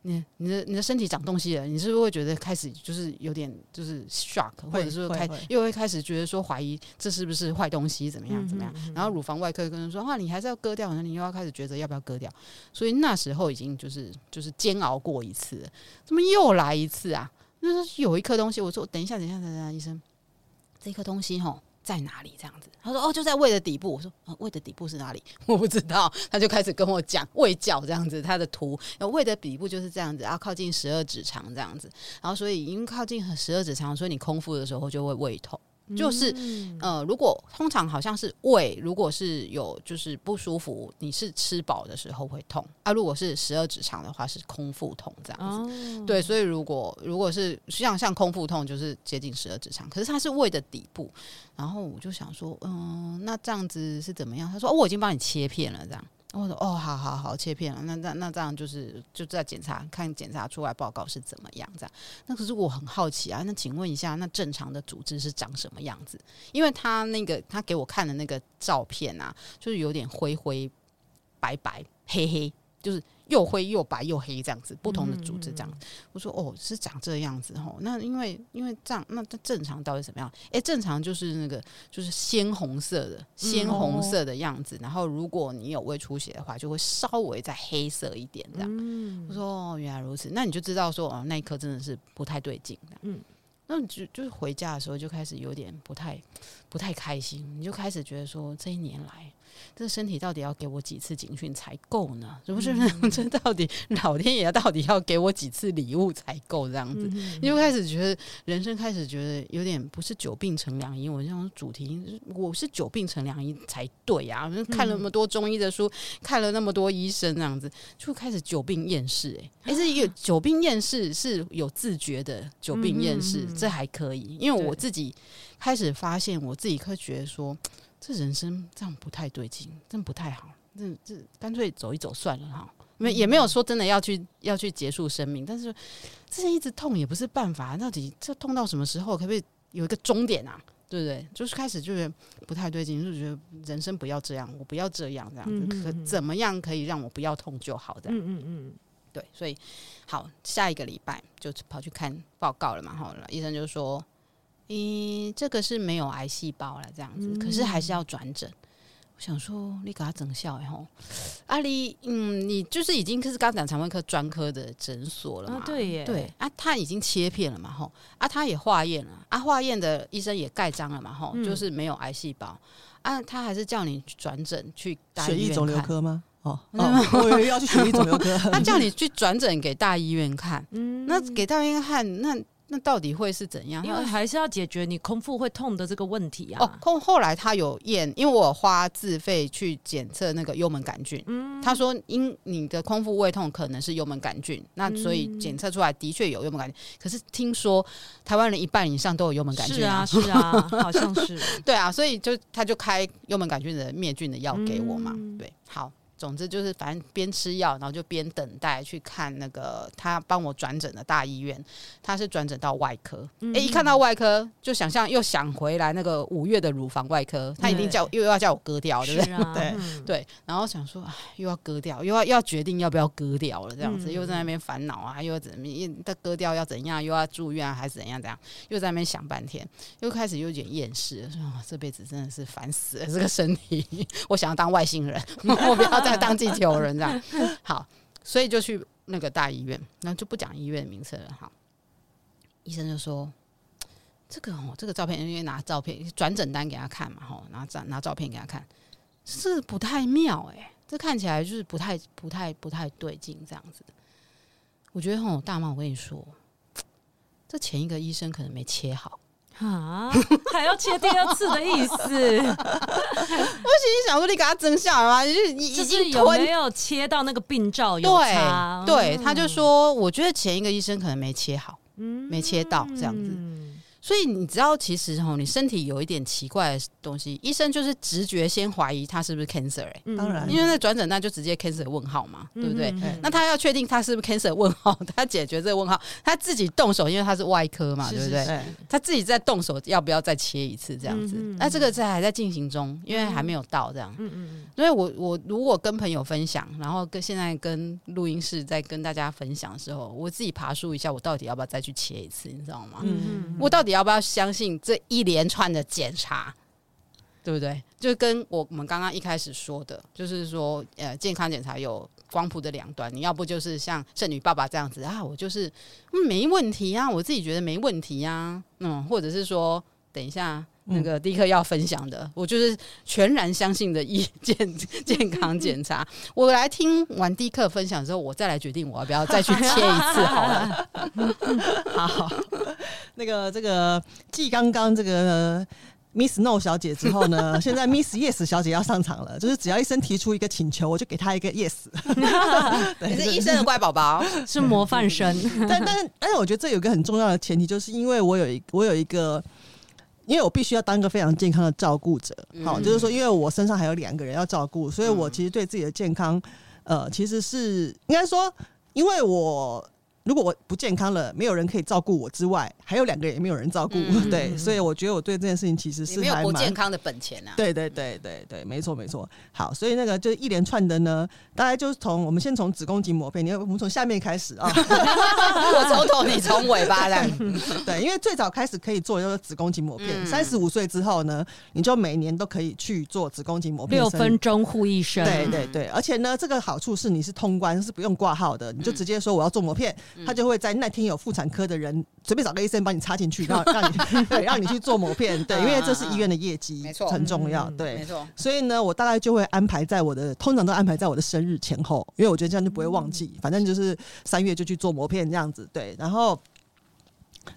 你你的你的身体长东西了，你是不是会觉得开始就是有点就是 shock，或者是开又会开始觉得说怀疑这是不是坏东西，怎么样怎么样？然后乳房外科跟人说，啊，你还是要割掉，那你又要开始觉得要不要割掉？所以那时候已经就是就是煎熬过一次，怎么又来一次啊？那是有一颗东西，我说等一下，等一下，等一下，医生，这颗东西吼。在哪里？这样子，他说：“哦，就在胃的底部。”我说：“，胃的底部是哪里？” 我不知道。他就开始跟我讲胃角这样子，他的图，胃的底部就是这样子，然后靠近十二指肠这样子，然后所以因为靠近十二指肠，所以你空腹的时候就会胃痛。就是，呃，如果通常好像是胃，如果是有就是不舒服，你是吃饱的时候会痛啊。如果是十二指肠的话，是空腹痛这样子。哦、对，所以如果如果是像像空腹痛，就是接近十二指肠，可是它是胃的底部。然后我就想说，嗯、呃，那这样子是怎么样？他说，哦，我已经帮你切片了，这样。我说哦，好好好，切片了。那那那这样就是就在检查，看检查出来报告是怎么样这样。那可是我很好奇啊，那请问一下，那正常的组织是长什么样子？因为他那个他给我看的那个照片啊，就是有点灰灰、白白、黑黑，就是。又灰又白又黑这样子，不同的组织这样。嗯、我说哦，是长这样子吼。那因为因为这样，那这正常到底怎么样？诶、欸，正常就是那个就是鲜红色的鲜红色的样子。嗯、然后如果你有胃出血的话，就会稍微再黑色一点这样。嗯、我说哦，原来如此。那你就知道说哦，那一颗真的是不太对劲。嗯，那你就就是回家的时候就开始有点不太不太开心，你就开始觉得说这一年来。这身体到底要给我几次警讯才够呢？是不是？这到底老天爷到底要给我几次礼物才够？这样子，你就开始觉得人生开始觉得有点不是久病成良医。我这种主题，我是久病成良医才对呀、啊！看了那么多中医的书，看了那么多医生，这样子就开始久病厌世。哎，哎，这一个 久病厌世是有自觉的久病厌世，这还可以，因为我自己开始发现，我自己会觉得说。这人生这样不太对劲，真不太好。这这干脆走一走算了哈，没也没有说真的要去要去结束生命，但是之前一直痛也不是办法。到底这痛到什么时候？可不可以有一个终点啊？对不对？就是开始就觉得不太对劲，就觉得人生不要这样，我不要这样，这样子可怎么样可以让我不要痛就好？这样，嗯嗯嗯，对。所以好，下一个礼拜就跑去看报告了嘛。好了，医生就说。嗯，这个是没有癌细胞了，这样子，可是还是要转诊。嗯、我想说，你给他整笑然后阿丽，嗯，你就是已经是刚讲肠胃科专科的诊所了嘛？哦、对耶，对啊，他已经切片了嘛？吼啊，他也化验了啊，化验的医生也盖章了嘛？吼，嗯、就是没有癌细胞啊，他还是叫你转诊去大医院看。血液肿瘤科吗？哦，哦我以为要去血液肿瘤科，他叫你去转诊给大医院看。嗯，那给大医院看那。那到底会是怎样？因为还是要解决你空腹会痛的这个问题啊。哦，后后来他有验，因为我花自费去检测那个幽门杆菌。嗯，他说因你的空腹胃痛可能是幽门杆菌，那所以检测出来的确有幽门杆菌。可是听说台湾人一半以上都有幽门杆菌啊，是啊，是啊，好像是。对啊，所以就他就开幽门杆菌的灭菌的药给我嘛。对，好。总之就是反正边吃药，然后就边等待去看那个他帮我转诊的大医院，他是转诊到外科。哎、嗯欸，一看到外科就想象又想回来那个五月的乳房外科，他一定叫又要叫我割掉，对不对？啊、对对，然后想说，哎，又要割掉，又要又要决定要不要割掉了，这样子、嗯、又在那边烦恼啊，又要怎么？他割掉要怎样？又要住院、啊、还是怎样？怎样？又在那边想半天，又开始有点厌世了，说这辈子真的是烦死了，这个身体，我想要当外星人，我不要再。当地球人这样好，所以就去那个大医院，那就不讲医院名称了。好，医生就说这个哦，这个照片，因为拿照片转诊单给他看嘛，吼，拿照拿照片给他看，是不太妙哎、这看起来就是不太不太不太对劲这样子。我觉得吼，大妈，我跟你说，这前一个医生可能没切好。啊，还要切第二次的意思？我心里想说，你给他真相吗？就是你已经有没有切到那个病灶有差？对，对，他就说，我觉得前一个医生可能没切好，嗯，没切到这样子。所以你知道，其实吼，你身体有一点奇怪的东西，医生就是直觉先怀疑他是不是 cancer 哎、欸，当然，因为那转诊那就直接 cancer 问号嘛，嗯、对不对？嗯、那他要确定他是不是 cancer 问号，他解决这个问号，他自己动手，因为他是外科嘛，是对不对？他自己在动手，要不要再切一次这样子？那、嗯、这个在还在进行中，因为还没有到这样。嗯嗯。所以我我如果跟朋友分享，然后跟现在跟录音室在跟大家分享的时候，我自己爬梳一下，我到底要不要再去切一次？你知道吗？嗯嗯。我到底要要不要相信？这一连串的检查，对不对？就跟我们刚刚一开始说的，就是说，呃，健康检查有光谱的两端，你要不就是像圣女爸爸这样子啊，我就是、没问题啊，我自己觉得没问题啊，嗯，或者是说，等一下那个第一课要分享的，嗯、我就是全然相信的意健健康检查，我来听完第一课分享之后，我再来决定我要不要再去切一次好了。好。那个这个继刚刚这个 Miss No 小姐之后呢，现在 Miss Yes 小姐要上场了。就是只要医生提出一个请求，我就给她一个 Yes。你是医生的乖宝宝，是模范生。但但是但是，我觉得这有一个很重要的前提，就是因为我有一我有一个，因为我必须要当一个非常健康的照顾者。好，就是说，因为我身上还有两个人要照顾，所以我其实对自己的健康，呃，其实是应该说，因为我。如果我不健康了，没有人可以照顾我之外，还有两个人也没有人照顾，嗯、对，所以我觉得我对这件事情其实是没有不健康的本钱啊。对对对对对，没错没错。好，所以那个就一连串的呢，大概就是从我们先从子宫颈膜片，你我们从下面开始啊，我从头你从尾巴 来。对，因为最早开始可以做就是子宫颈膜片，三十五岁之后呢，你就每年都可以去做子宫颈膜片，六分钟护一生。对对对，而且呢，这个好处是你是通关，是不用挂号的，你就直接说我要做膜片。他就会在那天有妇产科的人随便找个医生帮你插进去，然后让你 对让你去做磨片，对，因为这是医院的业绩，没错，很重要，对，没错。所以呢，我大概就会安排在我的，通常都安排在我的生日前后，因为我觉得这样就不会忘记，反正就是三月就去做磨片这样子，对。然后，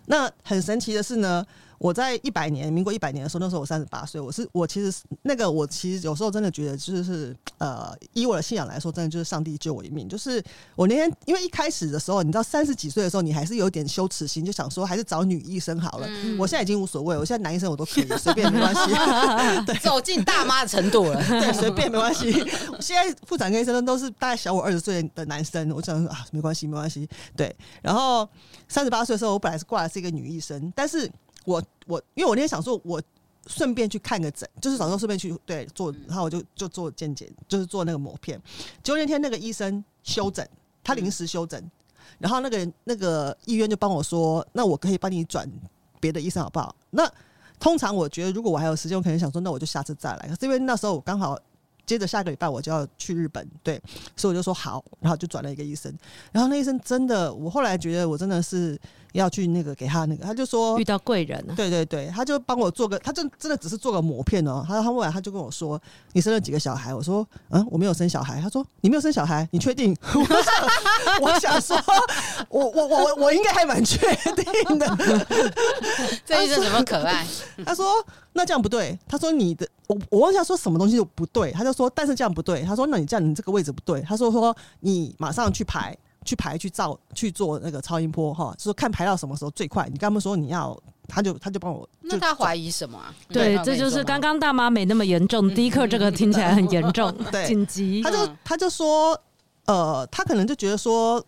那很神奇的是呢。我在一百年，民国一百年的时候，那时候我三十八岁。我是我其实那个我其实有时候真的觉得，就是呃，以我的信仰来说，真的就是上帝救我一命。就是我那天，因为一开始的时候，你知道三十几岁的时候，你还是有点羞耻心，就想说还是找女医生好了。嗯、我现在已经无所谓，我现在男医生我都可以随便没关系。对，走进大妈的程度了，对，随便没关系。现在妇产科医生都是大概小我二十岁的男生，我想说啊，没关系，没关系。对，然后三十八岁的时候，我本来是挂的是一个女医生，但是。我我因为我那天想说，我顺便去看个诊，就是早上顺便去对做，然后我就就做健检，就是做那个膜片。结果那天那个医生休诊，他临时休诊，然后那个那个医院就帮我说，那我可以帮你转别的医生好不好？那通常我觉得，如果我还有时间，我可能想说，那我就下次再来。可是因为那时候我刚好接着下个礼拜我就要去日本，对，所以我就说好，然后就转了一个医生。然后那医生真的，我后来觉得我真的是。要去那个给他那个，他就说遇到贵人了，对对对，他就帮我做个，他就真的只是做个膜片哦。他他后来他就跟我说，你生了几个小孩？我说嗯，我没有生小孩。他说你没有生小孩，你确定？我想我想说，我我我我应该还蛮确定的。这医生怎么可爱？他说那这样不对。他说你的我我忘记他说什么东西就不对。他就说但是这样不对。他说那你这样你这个位置不对。他说说你马上去排。去排去照去做那个超音波哈，就是看排到什么时候最快。你刚刚说你要他就他就帮我。那他怀疑什么啊？对，这就是刚刚大妈没那么严重，第一课这个听起来很严重，对，紧急。他就他就说，呃，他可能就觉得说。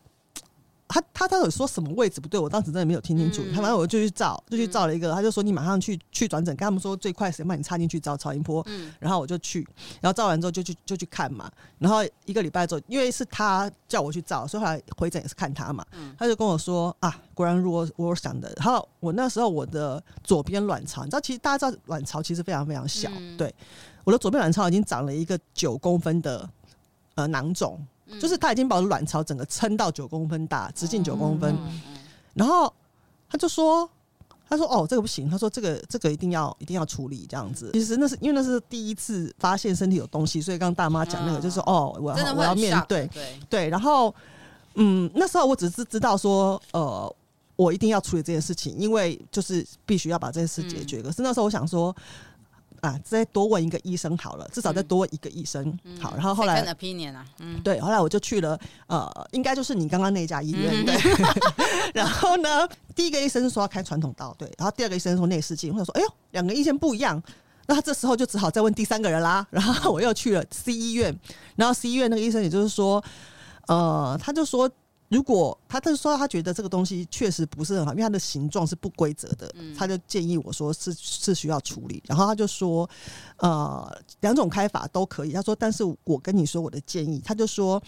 他他他有说什么位置不对，我当时真的没有听清楚。他反正我就去照，就去照了一个。他就说你马上去去转诊，跟他们说最快时间帮你插进去照超音波。然后我就去，然后照完之后就去就去看嘛。然后一个礼拜之后，因为是他叫我去照，所以后来回诊也是看他嘛。他就跟我说啊，果然如我我想的。然后我那时候我的左边卵巢，你知道，其实大家知道卵巢其实非常非常小，对，我的左边卵巢已经长了一个九公分的呃囊肿。就是他已经把我的卵巢整个撑到九公分大，直径九公分，然后他就说：“他说哦，这个不行，他说这个这个一定要一定要处理这样子。其实那是因为那是第一次发现身体有东西，所以刚刚大妈讲那个就是哦，我要我要面对对对。然后嗯，那时候我只是知道说呃，我一定要处理这件事情，因为就是必须要把这件事解决。可是那时候我想说。”啊，再多问一个医生好了，至少再多问一个医生。嗯、好，然后后来，嗯，对，后来我就去了，呃，应该就是你刚刚那家医院。嗯、对，然后呢，第一个医生说要开传统刀，对，然后第二个医生说内视镜，或者说，哎呦，两个意见不一样，那他这时候就只好再问第三个人啦。然后我又去了 C 医院，然后 C 医院那个医生也就是说，呃，他就说。如果他他说他觉得这个东西确实不是很好，因为它的形状是不规则的，他就建议我说是是需要处理。然后他就说，呃，两种开法都可以。他说，但是我跟你说我的建议，他就说，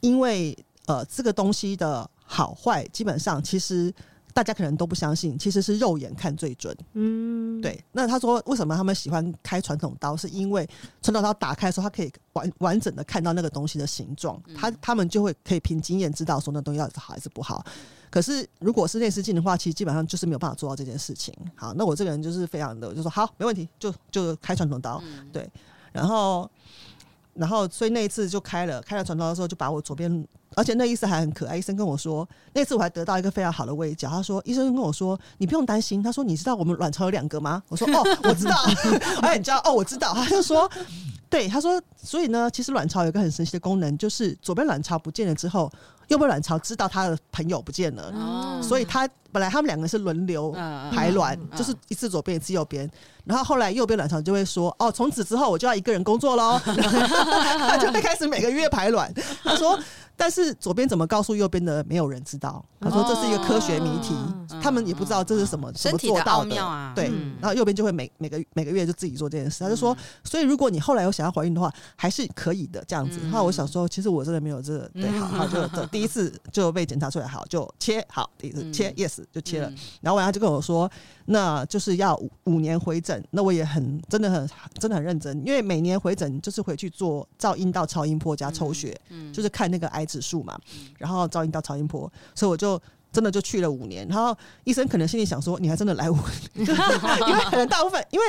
因为呃这个东西的好坏基本上其实。大家可能都不相信，其实是肉眼看最准。嗯，对。那他说，为什么他们喜欢开传统刀？是因为传统刀打开的时候，他可以完完整的看到那个东西的形状，他他们就会可以凭经验知道说那东西到底是好还是不好。可是如果是内视镜的话，其实基本上就是没有办法做到这件事情。好，那我这个人就是非常的，就说好，没问题，就就开传统刀。对，然后然后所以那一次就开了，开了传统刀的时候，就把我左边。而且那医生还很可爱，医生跟我说，那次我还得到一个非常好的卫教。他说，医生跟我说，你不用担心。他说，你知道我们卵巢有两个吗？我说，哦，我知道。哎，你知道？哦，我知道。他就说，对，他说，所以呢，其实卵巢有一个很神奇的功能，就是左边卵巢不见了之后，右边卵巢知道他的朋友不见了，哦、所以他本来他们两个是轮流排卵，嗯、就是一次左边一次右边。然后后来右边卵巢就会说：“哦，从此之后我就要一个人工作喽。” 他就会开始每个月排卵。他说：“但是左边怎么告诉右边的，没有人知道。”他说：“这是一个科学谜题，他们也不知道这是什么什么做到的。”对，然后右边就会每每个每个月就自己做这件事。他就说：“所以如果你后来有想要怀孕的话，还是可以的。”这样子。然后我想说，其实我真的没有这个，对，好，好就第一次就被检查出来，好就切，好第一次切，yes 就切了。然后晚上就跟我说。那就是要五五年回诊，那我也很真的很真的很认真，因为每年回诊就是回去做照阴道超音波加抽血，嗯嗯、就是看那个癌指数嘛，然后照阴道超音波，所以我就。真的就去了五年，然后医生可能心里想说：“你还真的来五年？”因 为可能大部分，因为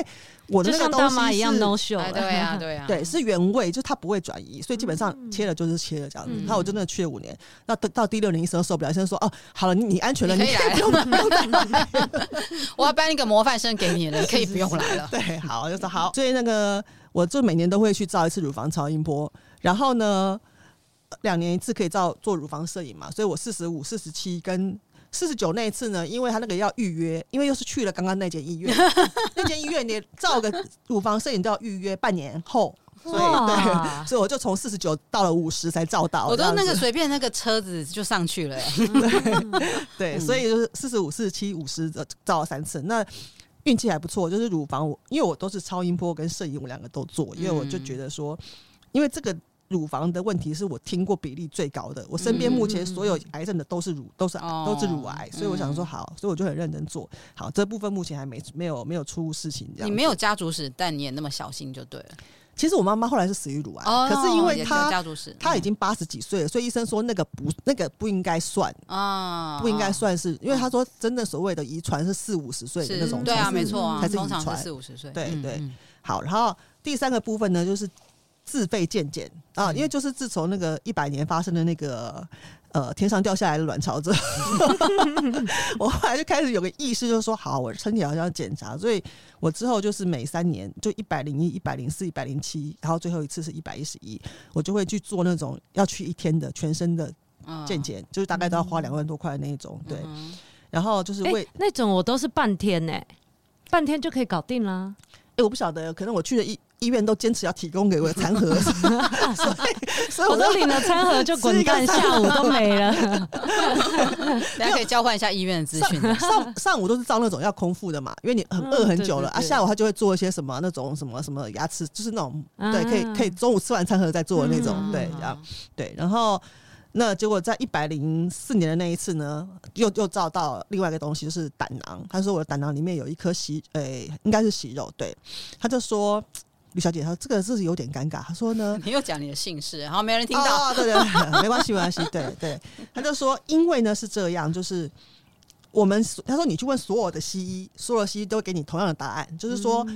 我的那个东西是一样 no show，对啊，对啊，对，是原位，就是它不会转移，所以基本上切了就是切了这样子。然后我真的去了五年，那到到第六年，医生受不了，医生说：“哦，好了，你你安全了，你可以不用不用再来，我要颁一个模范生给你了，你可以不用来了。”对，好，就说好。所以那个，我就每年都会去照一次乳房超音波，然后呢，两年一次可以照做乳房摄影嘛，所以我四十五、四十七跟四十九那一次呢，因为他那个要预约，因为又是去了刚刚那间医院，那间医院你照个乳房摄影都要预约半年后，所以对，所以我就从四十九到了五十才照到，我都那个随便那个车子就上去了，对，所以就是四十五、四十七、五十照了三次，那运气还不错，就是乳房我因为我都是超音波跟摄影我两个都做，因为我就觉得说，因为这个。乳房的问题是我听过比例最高的，我身边目前所有癌症的都是乳，都是都是乳癌，所以我想说好，所以我就很认真做好这部分，目前还没没有没有出事情。这样你没有家族史，但你也那么小心就对了。其实我妈妈后来是死于乳癌，可是因为她她已经八十几岁了，所以医生说那个不那个不应该算啊，不应该算是，因为他说真的所谓的遗传是四五十岁的那种，对啊，没错啊，才是遗传四五十岁，对对。好，然后第三个部分呢，就是。自费健检啊，因为就是自从那个一百年发生的那个呃天上掉下来的卵巢之后，我后来就开始有个意识，就是说好，我身体好像要检查，所以我之后就是每三年就一百零一、一百零四、一百零七，然后最后一次是一百一十一，我就会去做那种要去一天的全身的健检，就是大概都要花两万多块的那一种，对。然后就是为、欸、那种我都是半天呢、欸，半天就可以搞定啦。哎、欸，我不晓得，可能我去的医医院都坚持要提供给我的餐盒，所以所以我都领了餐盒就滚蛋，下午都没了。大家可以交换一下医院的资讯。上上午都是照那种要空腹的嘛，因为你很饿很久了、嗯、啊。下午他就会做一些什么那种什么什么牙齿，就是那种、啊、对，可以可以中午吃完餐盒再做的那种，嗯、对，然后对，然后。那结果在一百零四年的那一次呢，又又照到另外一个东西，就是胆囊。他说我的胆囊里面有一颗息，诶、欸，应该是息肉。对，他就说吕小姐，她说这个是有点尴尬。她说呢，你又讲你的姓氏，然后没人听到。哦、对对，对，没关系没关系。对对，她就说，因为呢是这样，就是我们他说你去问所有的西医，所有的西医都会给你同样的答案，就是说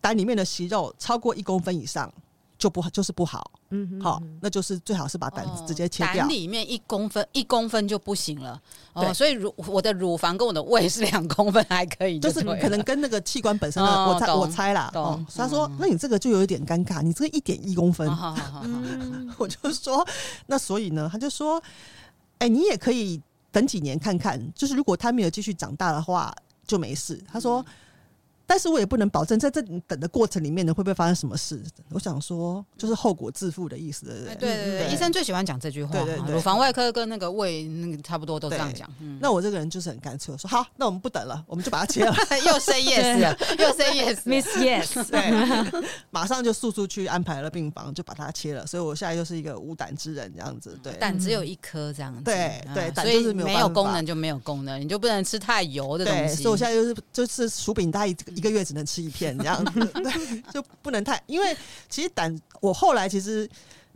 胆里面的息肉超过一公分以上。就不就是不好，嗯哼，好，那就是最好是把胆子直接切掉。胆里面一公分，一公分就不行了。哦，所以乳我的乳房跟我的胃是两公分还可以，就是可能跟那个器官本身的，我猜我猜啦。哦，他说那你这个就有一点尴尬，你这个一点一公分，我就说那所以呢，他就说，哎，你也可以等几年看看，就是如果他没有继续长大的话就没事。他说。但是我也不能保证，在这等的过程里面呢，会不会发生什么事？我想说，就是后果自负的意思，对不对？对对对，医生最喜欢讲这句话。对对对，乳房外科跟那个胃那个差不多都这样讲。那我这个人就是很干脆，说好，那我们不等了，我们就把它切了。又 say yes，又 say yes，Miss Yes，对，马上就速速去安排了病房，就把它切了。所以我现在就是一个无胆之人，这样子。对，胆只有一颗，这样子。对对，胆就是没有功能就没有功能，你就不能吃太油的东西。所以我现在就是就是薯饼，大概一个月只能吃一片这样子，对，就不能太，因为其实胆，我后来其实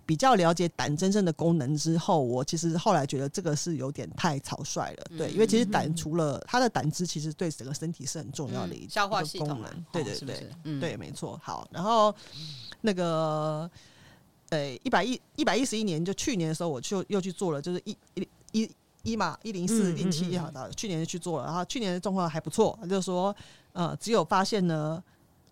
比较了解胆真正的功能之后，我其实后来觉得这个是有点太草率了，对，因为其实胆除了它的胆汁，其实对整个身体是很重要的一个消化系统，对对对，对，没错。好，然后那个呃，一百一一百一十一年，就去年的时候，我就又去做了，就是一一一一嘛，一零四零七好的，去年就去做了，然后去年的状况还不错，就是说。呃，只有发现呢，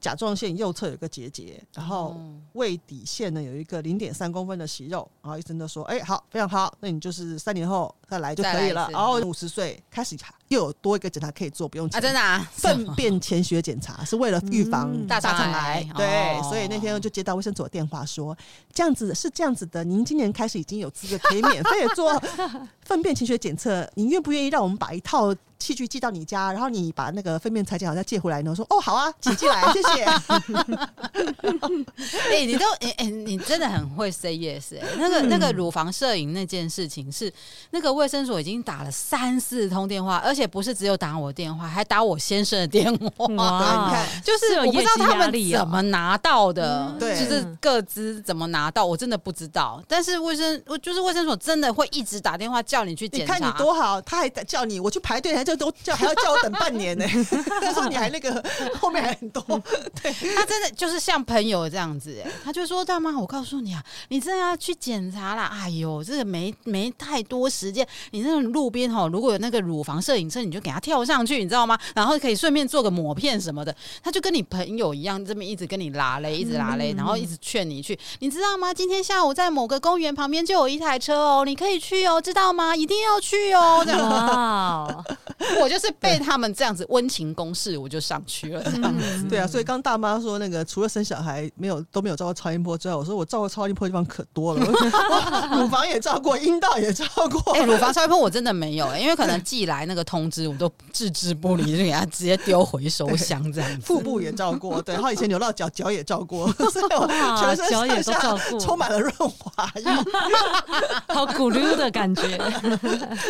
甲状腺右侧有个结节，然后胃底腺呢有一个零点三公分的息肉，然后医生就说：“哎、欸，好，非常好，那你就是三年后再来就可以了。”然后五十岁开始又有多一个检查可以做，不用钱。啊，真的啊！粪便潜血检查是为了预防大肠癌。嗯、对，所以那天就接到卫生所的电话说，这样子是这样子的，您今年开始已经有资格可以免费的做 粪便潜血检测，您愿不愿意让我们把一套？器具寄到你家，然后你把那个粪便裁剪好再借回来呢。我说哦，好啊，请寄来，谢谢。哎、欸，你都哎哎、欸，你真的很会 say yes 哎、欸。那个那个乳房摄影那件事情是那个卫生所已经打了三四通电话，而且不是只有打我电话，还打我先生的电话。哇，你看，就是我不知道他们怎么拿到的，对，就是各自怎么拿到，我真的不知道。但是卫生，我就是卫生所真的会一直打电话叫你去检查。你看你多好，他还叫你，我去排队还叫。都叫还要叫我等半年呢、欸，他说你还那个后面还很多，对，他真的就是像朋友这样子、欸，他就说大妈，我告诉你啊，你真的要去检查啦，哎呦，这个没没太多时间，你那种路边哈，如果有那个乳房摄影车，你就给他跳上去，你知道吗？然后可以顺便做个抹片什么的，他就跟你朋友一样，这边一直跟你拉嘞，一直拉嘞，然后一直劝你去，你知道吗？今天下午在某个公园旁边就有一台车哦，你可以去哦，知道吗？一定要去哦，这样。我就是被他们这样子温情攻势，我就上去了。这样子，对啊，所以刚大妈说那个除了生小孩没有都没有照过超音波之外，我说我照过超音波的地方可多了，乳房也照过，阴道也照过。哎，乳房超音波我真的没有，因为可能寄来那个通知我都置之不理，就给他直接丢回收箱这样子。腹部也照过，对，然后以前扭到脚，脚也照过，所以我全身脚也都照过，充满了润滑液，好古溜的感觉。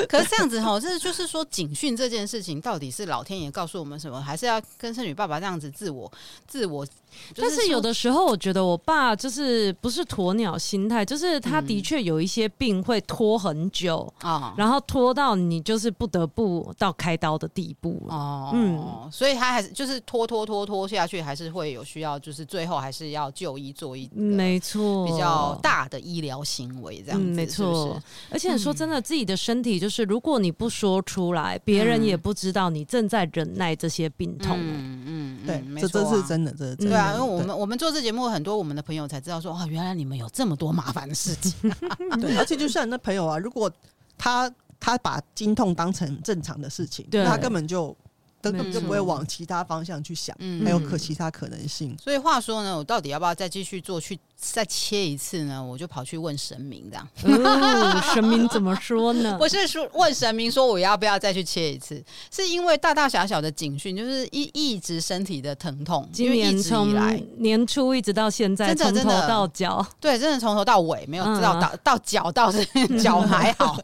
可是这样子哈，这就是说警讯这件事情到底是老天爷告诉我们什么，还是要跟圣女爸爸这样子自我自我？但是有的时候，我觉得我爸就是不是鸵鸟心态，就是他的确有一些病会拖很久啊，嗯、然后拖到你就是不得不到开刀的地步哦。嗯，所以他还是就是拖拖拖拖下去，还是会有需要，就是最后还是要就医做一没错比较大的医疗行为这样子，嗯、没错。是是而且说真的，自己的身体就是如果你不说出来，别人也不知道你正在忍耐这些病痛。嗯嗯，对，这这是真的，这是真的。因为我们我们做这节目，很多我们的朋友才知道说，哦，原来你们有这么多麻烦的事情。对，而且就像那朋友啊，如果他。他把经痛当成正常的事情，对他根本就。根本就不会往其他方向去想，嗯还有可其他可能性。所以话说呢，我到底要不要再继续做，去再切一次呢？我就跑去问神明，这样。哦，神明怎么说呢？不是说问神明说我要不要再去切一次，是因为大大小小的警讯，就是一一直身体的疼痛，今年从年初一直到现在，从头到脚，对，真的从头到尾没有知道到、嗯、到脚到是 脚还好，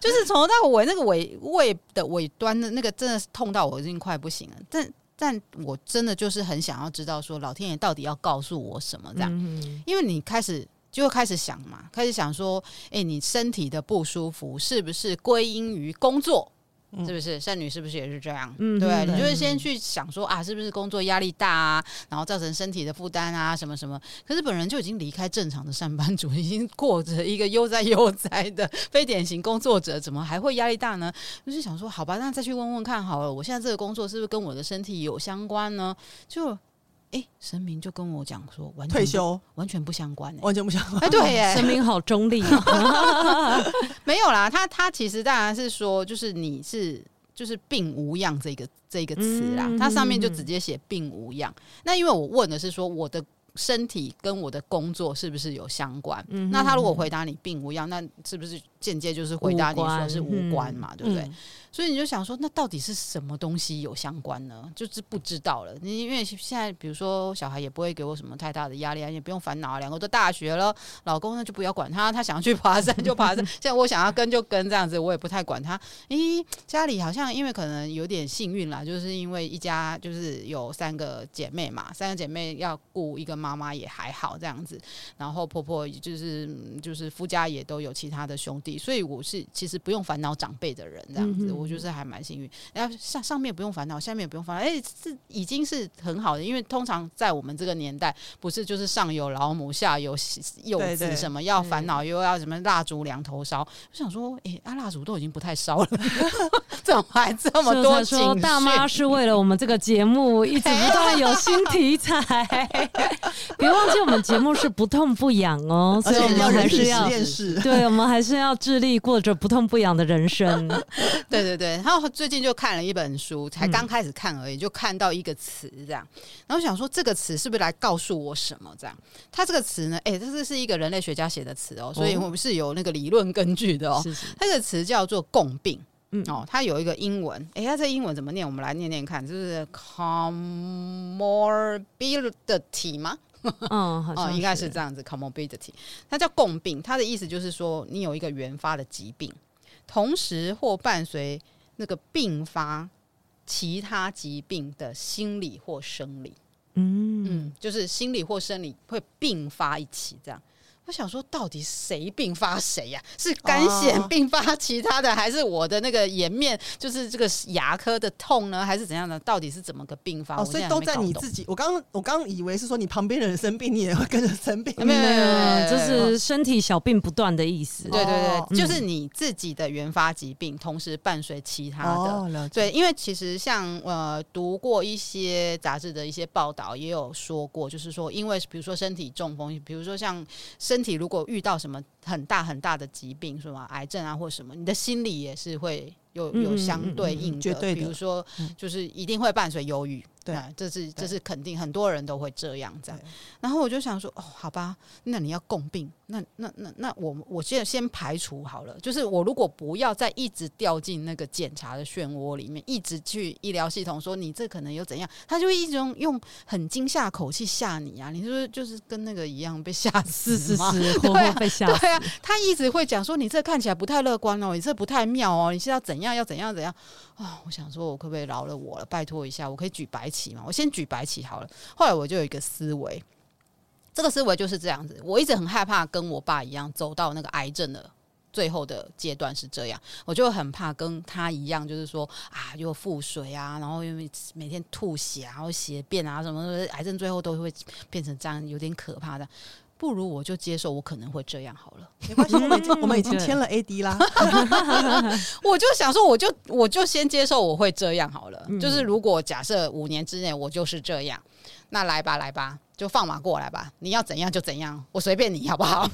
就是从头到尾那个尾胃的尾端的那个真的是痛到我已经快不行了，但。但我真的就是很想要知道，说老天爷到底要告诉我什么这样？嗯、因为你开始就会开始想嘛，开始想说，哎、欸，你身体的不舒服是不是归因于工作？是不是剩女？是不是也是这样？嗯，对，你就会先去想说啊，是不是工作压力大啊，然后造成身体的负担啊，什么什么？可是本人就已经离开正常的上班族，已经过着一个悠哉悠哉的非典型工作者，怎么还会压力大呢？就是想说，好吧，那再去问问看好了，我现在这个工作是不是跟我的身体有相关呢？就。哎、欸，神明就跟我讲说，完全退休完全不相关、欸，完全不相关。哎，对耶，神明好中立、哦。没有啦，他他其实当然是说，就是你是就是病无恙这个这个词啦，它、嗯、上面就直接写病无恙。那因为我问的是说，我的身体跟我的工作是不是有相关？嗯、那他如果回答你病无恙，那是不是间接就是回答你说是无关嘛？对不对？嗯所以你就想说，那到底是什么东西有相关呢？就是不知道了。你因为现在，比如说小孩也不会给我什么太大的压力啊，也不用烦恼啊。两个都大学了，老公呢就不要管他，他想要去爬山 就爬山。现在我想要跟就跟这样子，我也不太管他。咦，家里好像因为可能有点幸运啦，就是因为一家就是有三个姐妹嘛，三个姐妹要顾一个妈妈也还好这样子。然后婆婆就是就是夫家也都有其他的兄弟，所以我是其实不用烦恼长辈的人这样子。嗯我就是还蛮幸运，然后上上面不用烦恼，下面也不用烦恼，哎，这已经是很好的。因为通常在我们这个年代，不是就是上有老母，下有幼子，什么要烦恼，又要什么蜡烛两头烧。我想说，哎，啊，蜡烛都已经不太烧了，怎么还这么多？说大妈是为了我们这个节目一直 不断有新题材，别忘记我们节目是不痛不痒哦，所以我们还是要对，我们还是要致力过着不痛不痒的人生。对 对。对对，然后最近就看了一本书，才刚开始看而已，就看到一个词这样，然后想说这个词是不是来告诉我什么？这样，它这个词呢，哎，这是是一个人类学家写的词哦，所以我们是有那个理论根据的哦。是是，它这个词叫做共病，嗯哦，它有一个英文，哎，它这英文怎么念？我们来念念看，就是 comorbidity 吗？嗯，好像哦，应该是这样子，comorbidity，它叫共病，它的意思就是说你有一个原发的疾病。同时或伴随那个并发其他疾病的心理或生理，嗯嗯，就是心理或生理会并发一起这样。我想说，到底谁并发谁呀？是干癬并发其他的，哦、还是我的那个颜面，就是这个牙科的痛呢，还是怎样的？到底是怎么个并发？哦，所以都在你自己。我刚我刚以为是说你旁边的人生病，你也会跟着生病。没有没有，就是身体小病不断的意思。对对对，就是你自己的原发疾病，同时伴随其他的。哦、对，因为其实像呃读过一些杂志的一些报道，也有说过，就是说，因为比如说身体中风，比如说像。身体如果遇到什么很大很大的疾病，什么癌症啊，或什么，你的心理也是会有有相对应的，绝对的。比如说，就是一定会伴随忧郁。对，这是这是肯定，很多人都会这样这样。然后我就想说，哦，好吧，那你要共病，那那那那我我现在先排除好了，就是我如果不要再一直掉进那个检查的漩涡里面，一直去医疗系统说你这可能有怎样，他就会一直用用很惊吓口气吓你啊，你是不是就是跟那个一样被吓死是是是，活活被吓死。对啊，他一直会讲说你这看起来不太乐观哦，你这不太妙哦，你是要怎样要怎样怎样啊，哦？我想说，我可不可以饶了我了？拜托一下，我可以举白旗。嘛，我先举白旗好了。后来我就有一个思维，这个思维就是这样子。我一直很害怕跟我爸一样走到那个癌症的最后的阶段是这样，我就很怕跟他一样，就是说啊，又腹水啊，然后因为每天吐血啊，然后血便啊什么的，癌症最后都会变成这样，有点可怕的。不如我就接受，我可能会这样好了，没关系，我们已经我们已经签了 AD 啦。我就想说，我就我就先接受我会这样好了。就是如果假设五年之内我就是这样，那来吧来吧。就放马过来吧，你要怎样就怎样，我随便你好不好？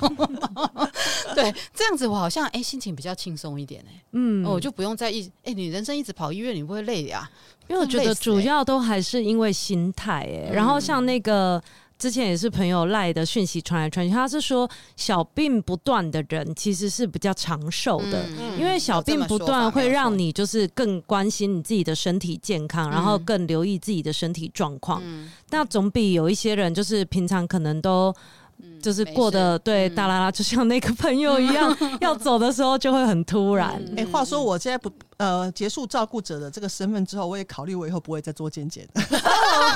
对，这样子我好像哎、欸、心情比较轻松一点哎、欸，嗯，我就不用再一哎、欸，你人生一直跑医院，你不会累呀、啊？因为我觉得主要都还是因为心态哎、欸，然后像那个。之前也是朋友赖的讯息传来传去，他是说小病不断的人其实是比较长寿的，嗯、因为小病不断会让你就是更关心你自己的身体健康，嗯、然后更留意自己的身体状况。嗯、那总比有一些人就是平常可能都。就是过得对大啦啦，就像那个朋友一样，要走的时候就会很突然。哎，话说我现在不呃结束照顾者的这个身份之后，我也考虑我以后不会再做健检。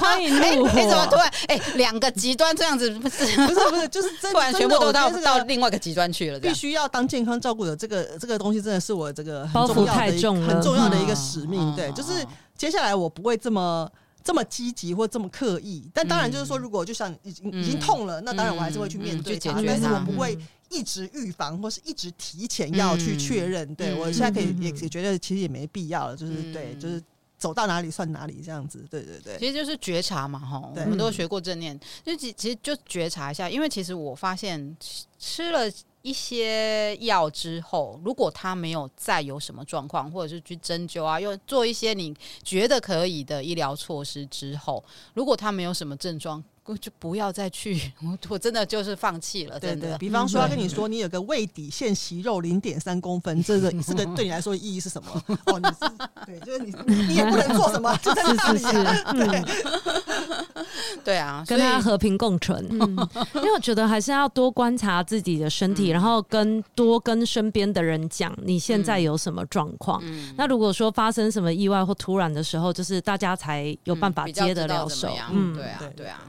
欢迎入伙。你怎么突然？哎，两个极端这样子不是不是不是，就是突然全部都到到另外一个极端去了。必须要当健康照顾者，这个这个东西真的是我这个包袱太重了，很重要的一个使命。对，就是接下来我不会这么。这么积极或这么刻意，但当然就是说，如果就像已经、嗯、已经痛了，那当然我还是会去面对它，但是我不会一直预防或是一直提前要去确认。嗯、对我现在可以也也觉得其实也没必要了，就是、嗯、对，就是走到哪里算哪里这样子。对对对，其实就是觉察嘛，哈，我们都学过正念，就其其实就觉察一下，因为其实我发现吃了。一些药之后，如果他没有再有什么状况，或者是去针灸啊，又做一些你觉得可以的医疗措施之后，如果他没有什么症状。就不要再去，我我真的就是放弃了。真的，比方说，他跟你说你有个胃底腺息肉零点三公分，这个这个对你来说意义是什么？哦，你是对，就是你你也不能做什么，就在那里。对对啊，跟他和平共存。因为我觉得还是要多观察自己的身体，然后跟多跟身边的人讲你现在有什么状况。那如果说发生什么意外或突然的时候，就是大家才有办法接得了手。嗯，对啊，对啊。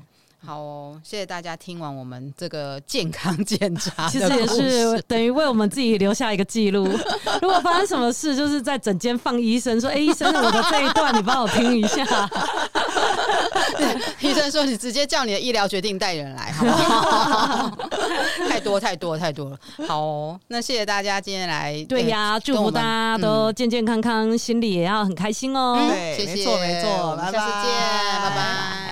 好哦，谢谢大家听完我们这个健康检查，其实也是等于为我们自己留下一个记录。如果发生什么事，就是在整间放医生说：“哎、欸，医生，我的这一段你帮我听一下。”医生说：“你直接叫你的医疗决定代理人来，好不好？”太多太多太多了。好哦，那谢谢大家今天来。对呀，祝福大家都健健康康，嗯、心里也要很开心哦。对，谢谢，没错没错，我们下次见，拜拜。拜拜。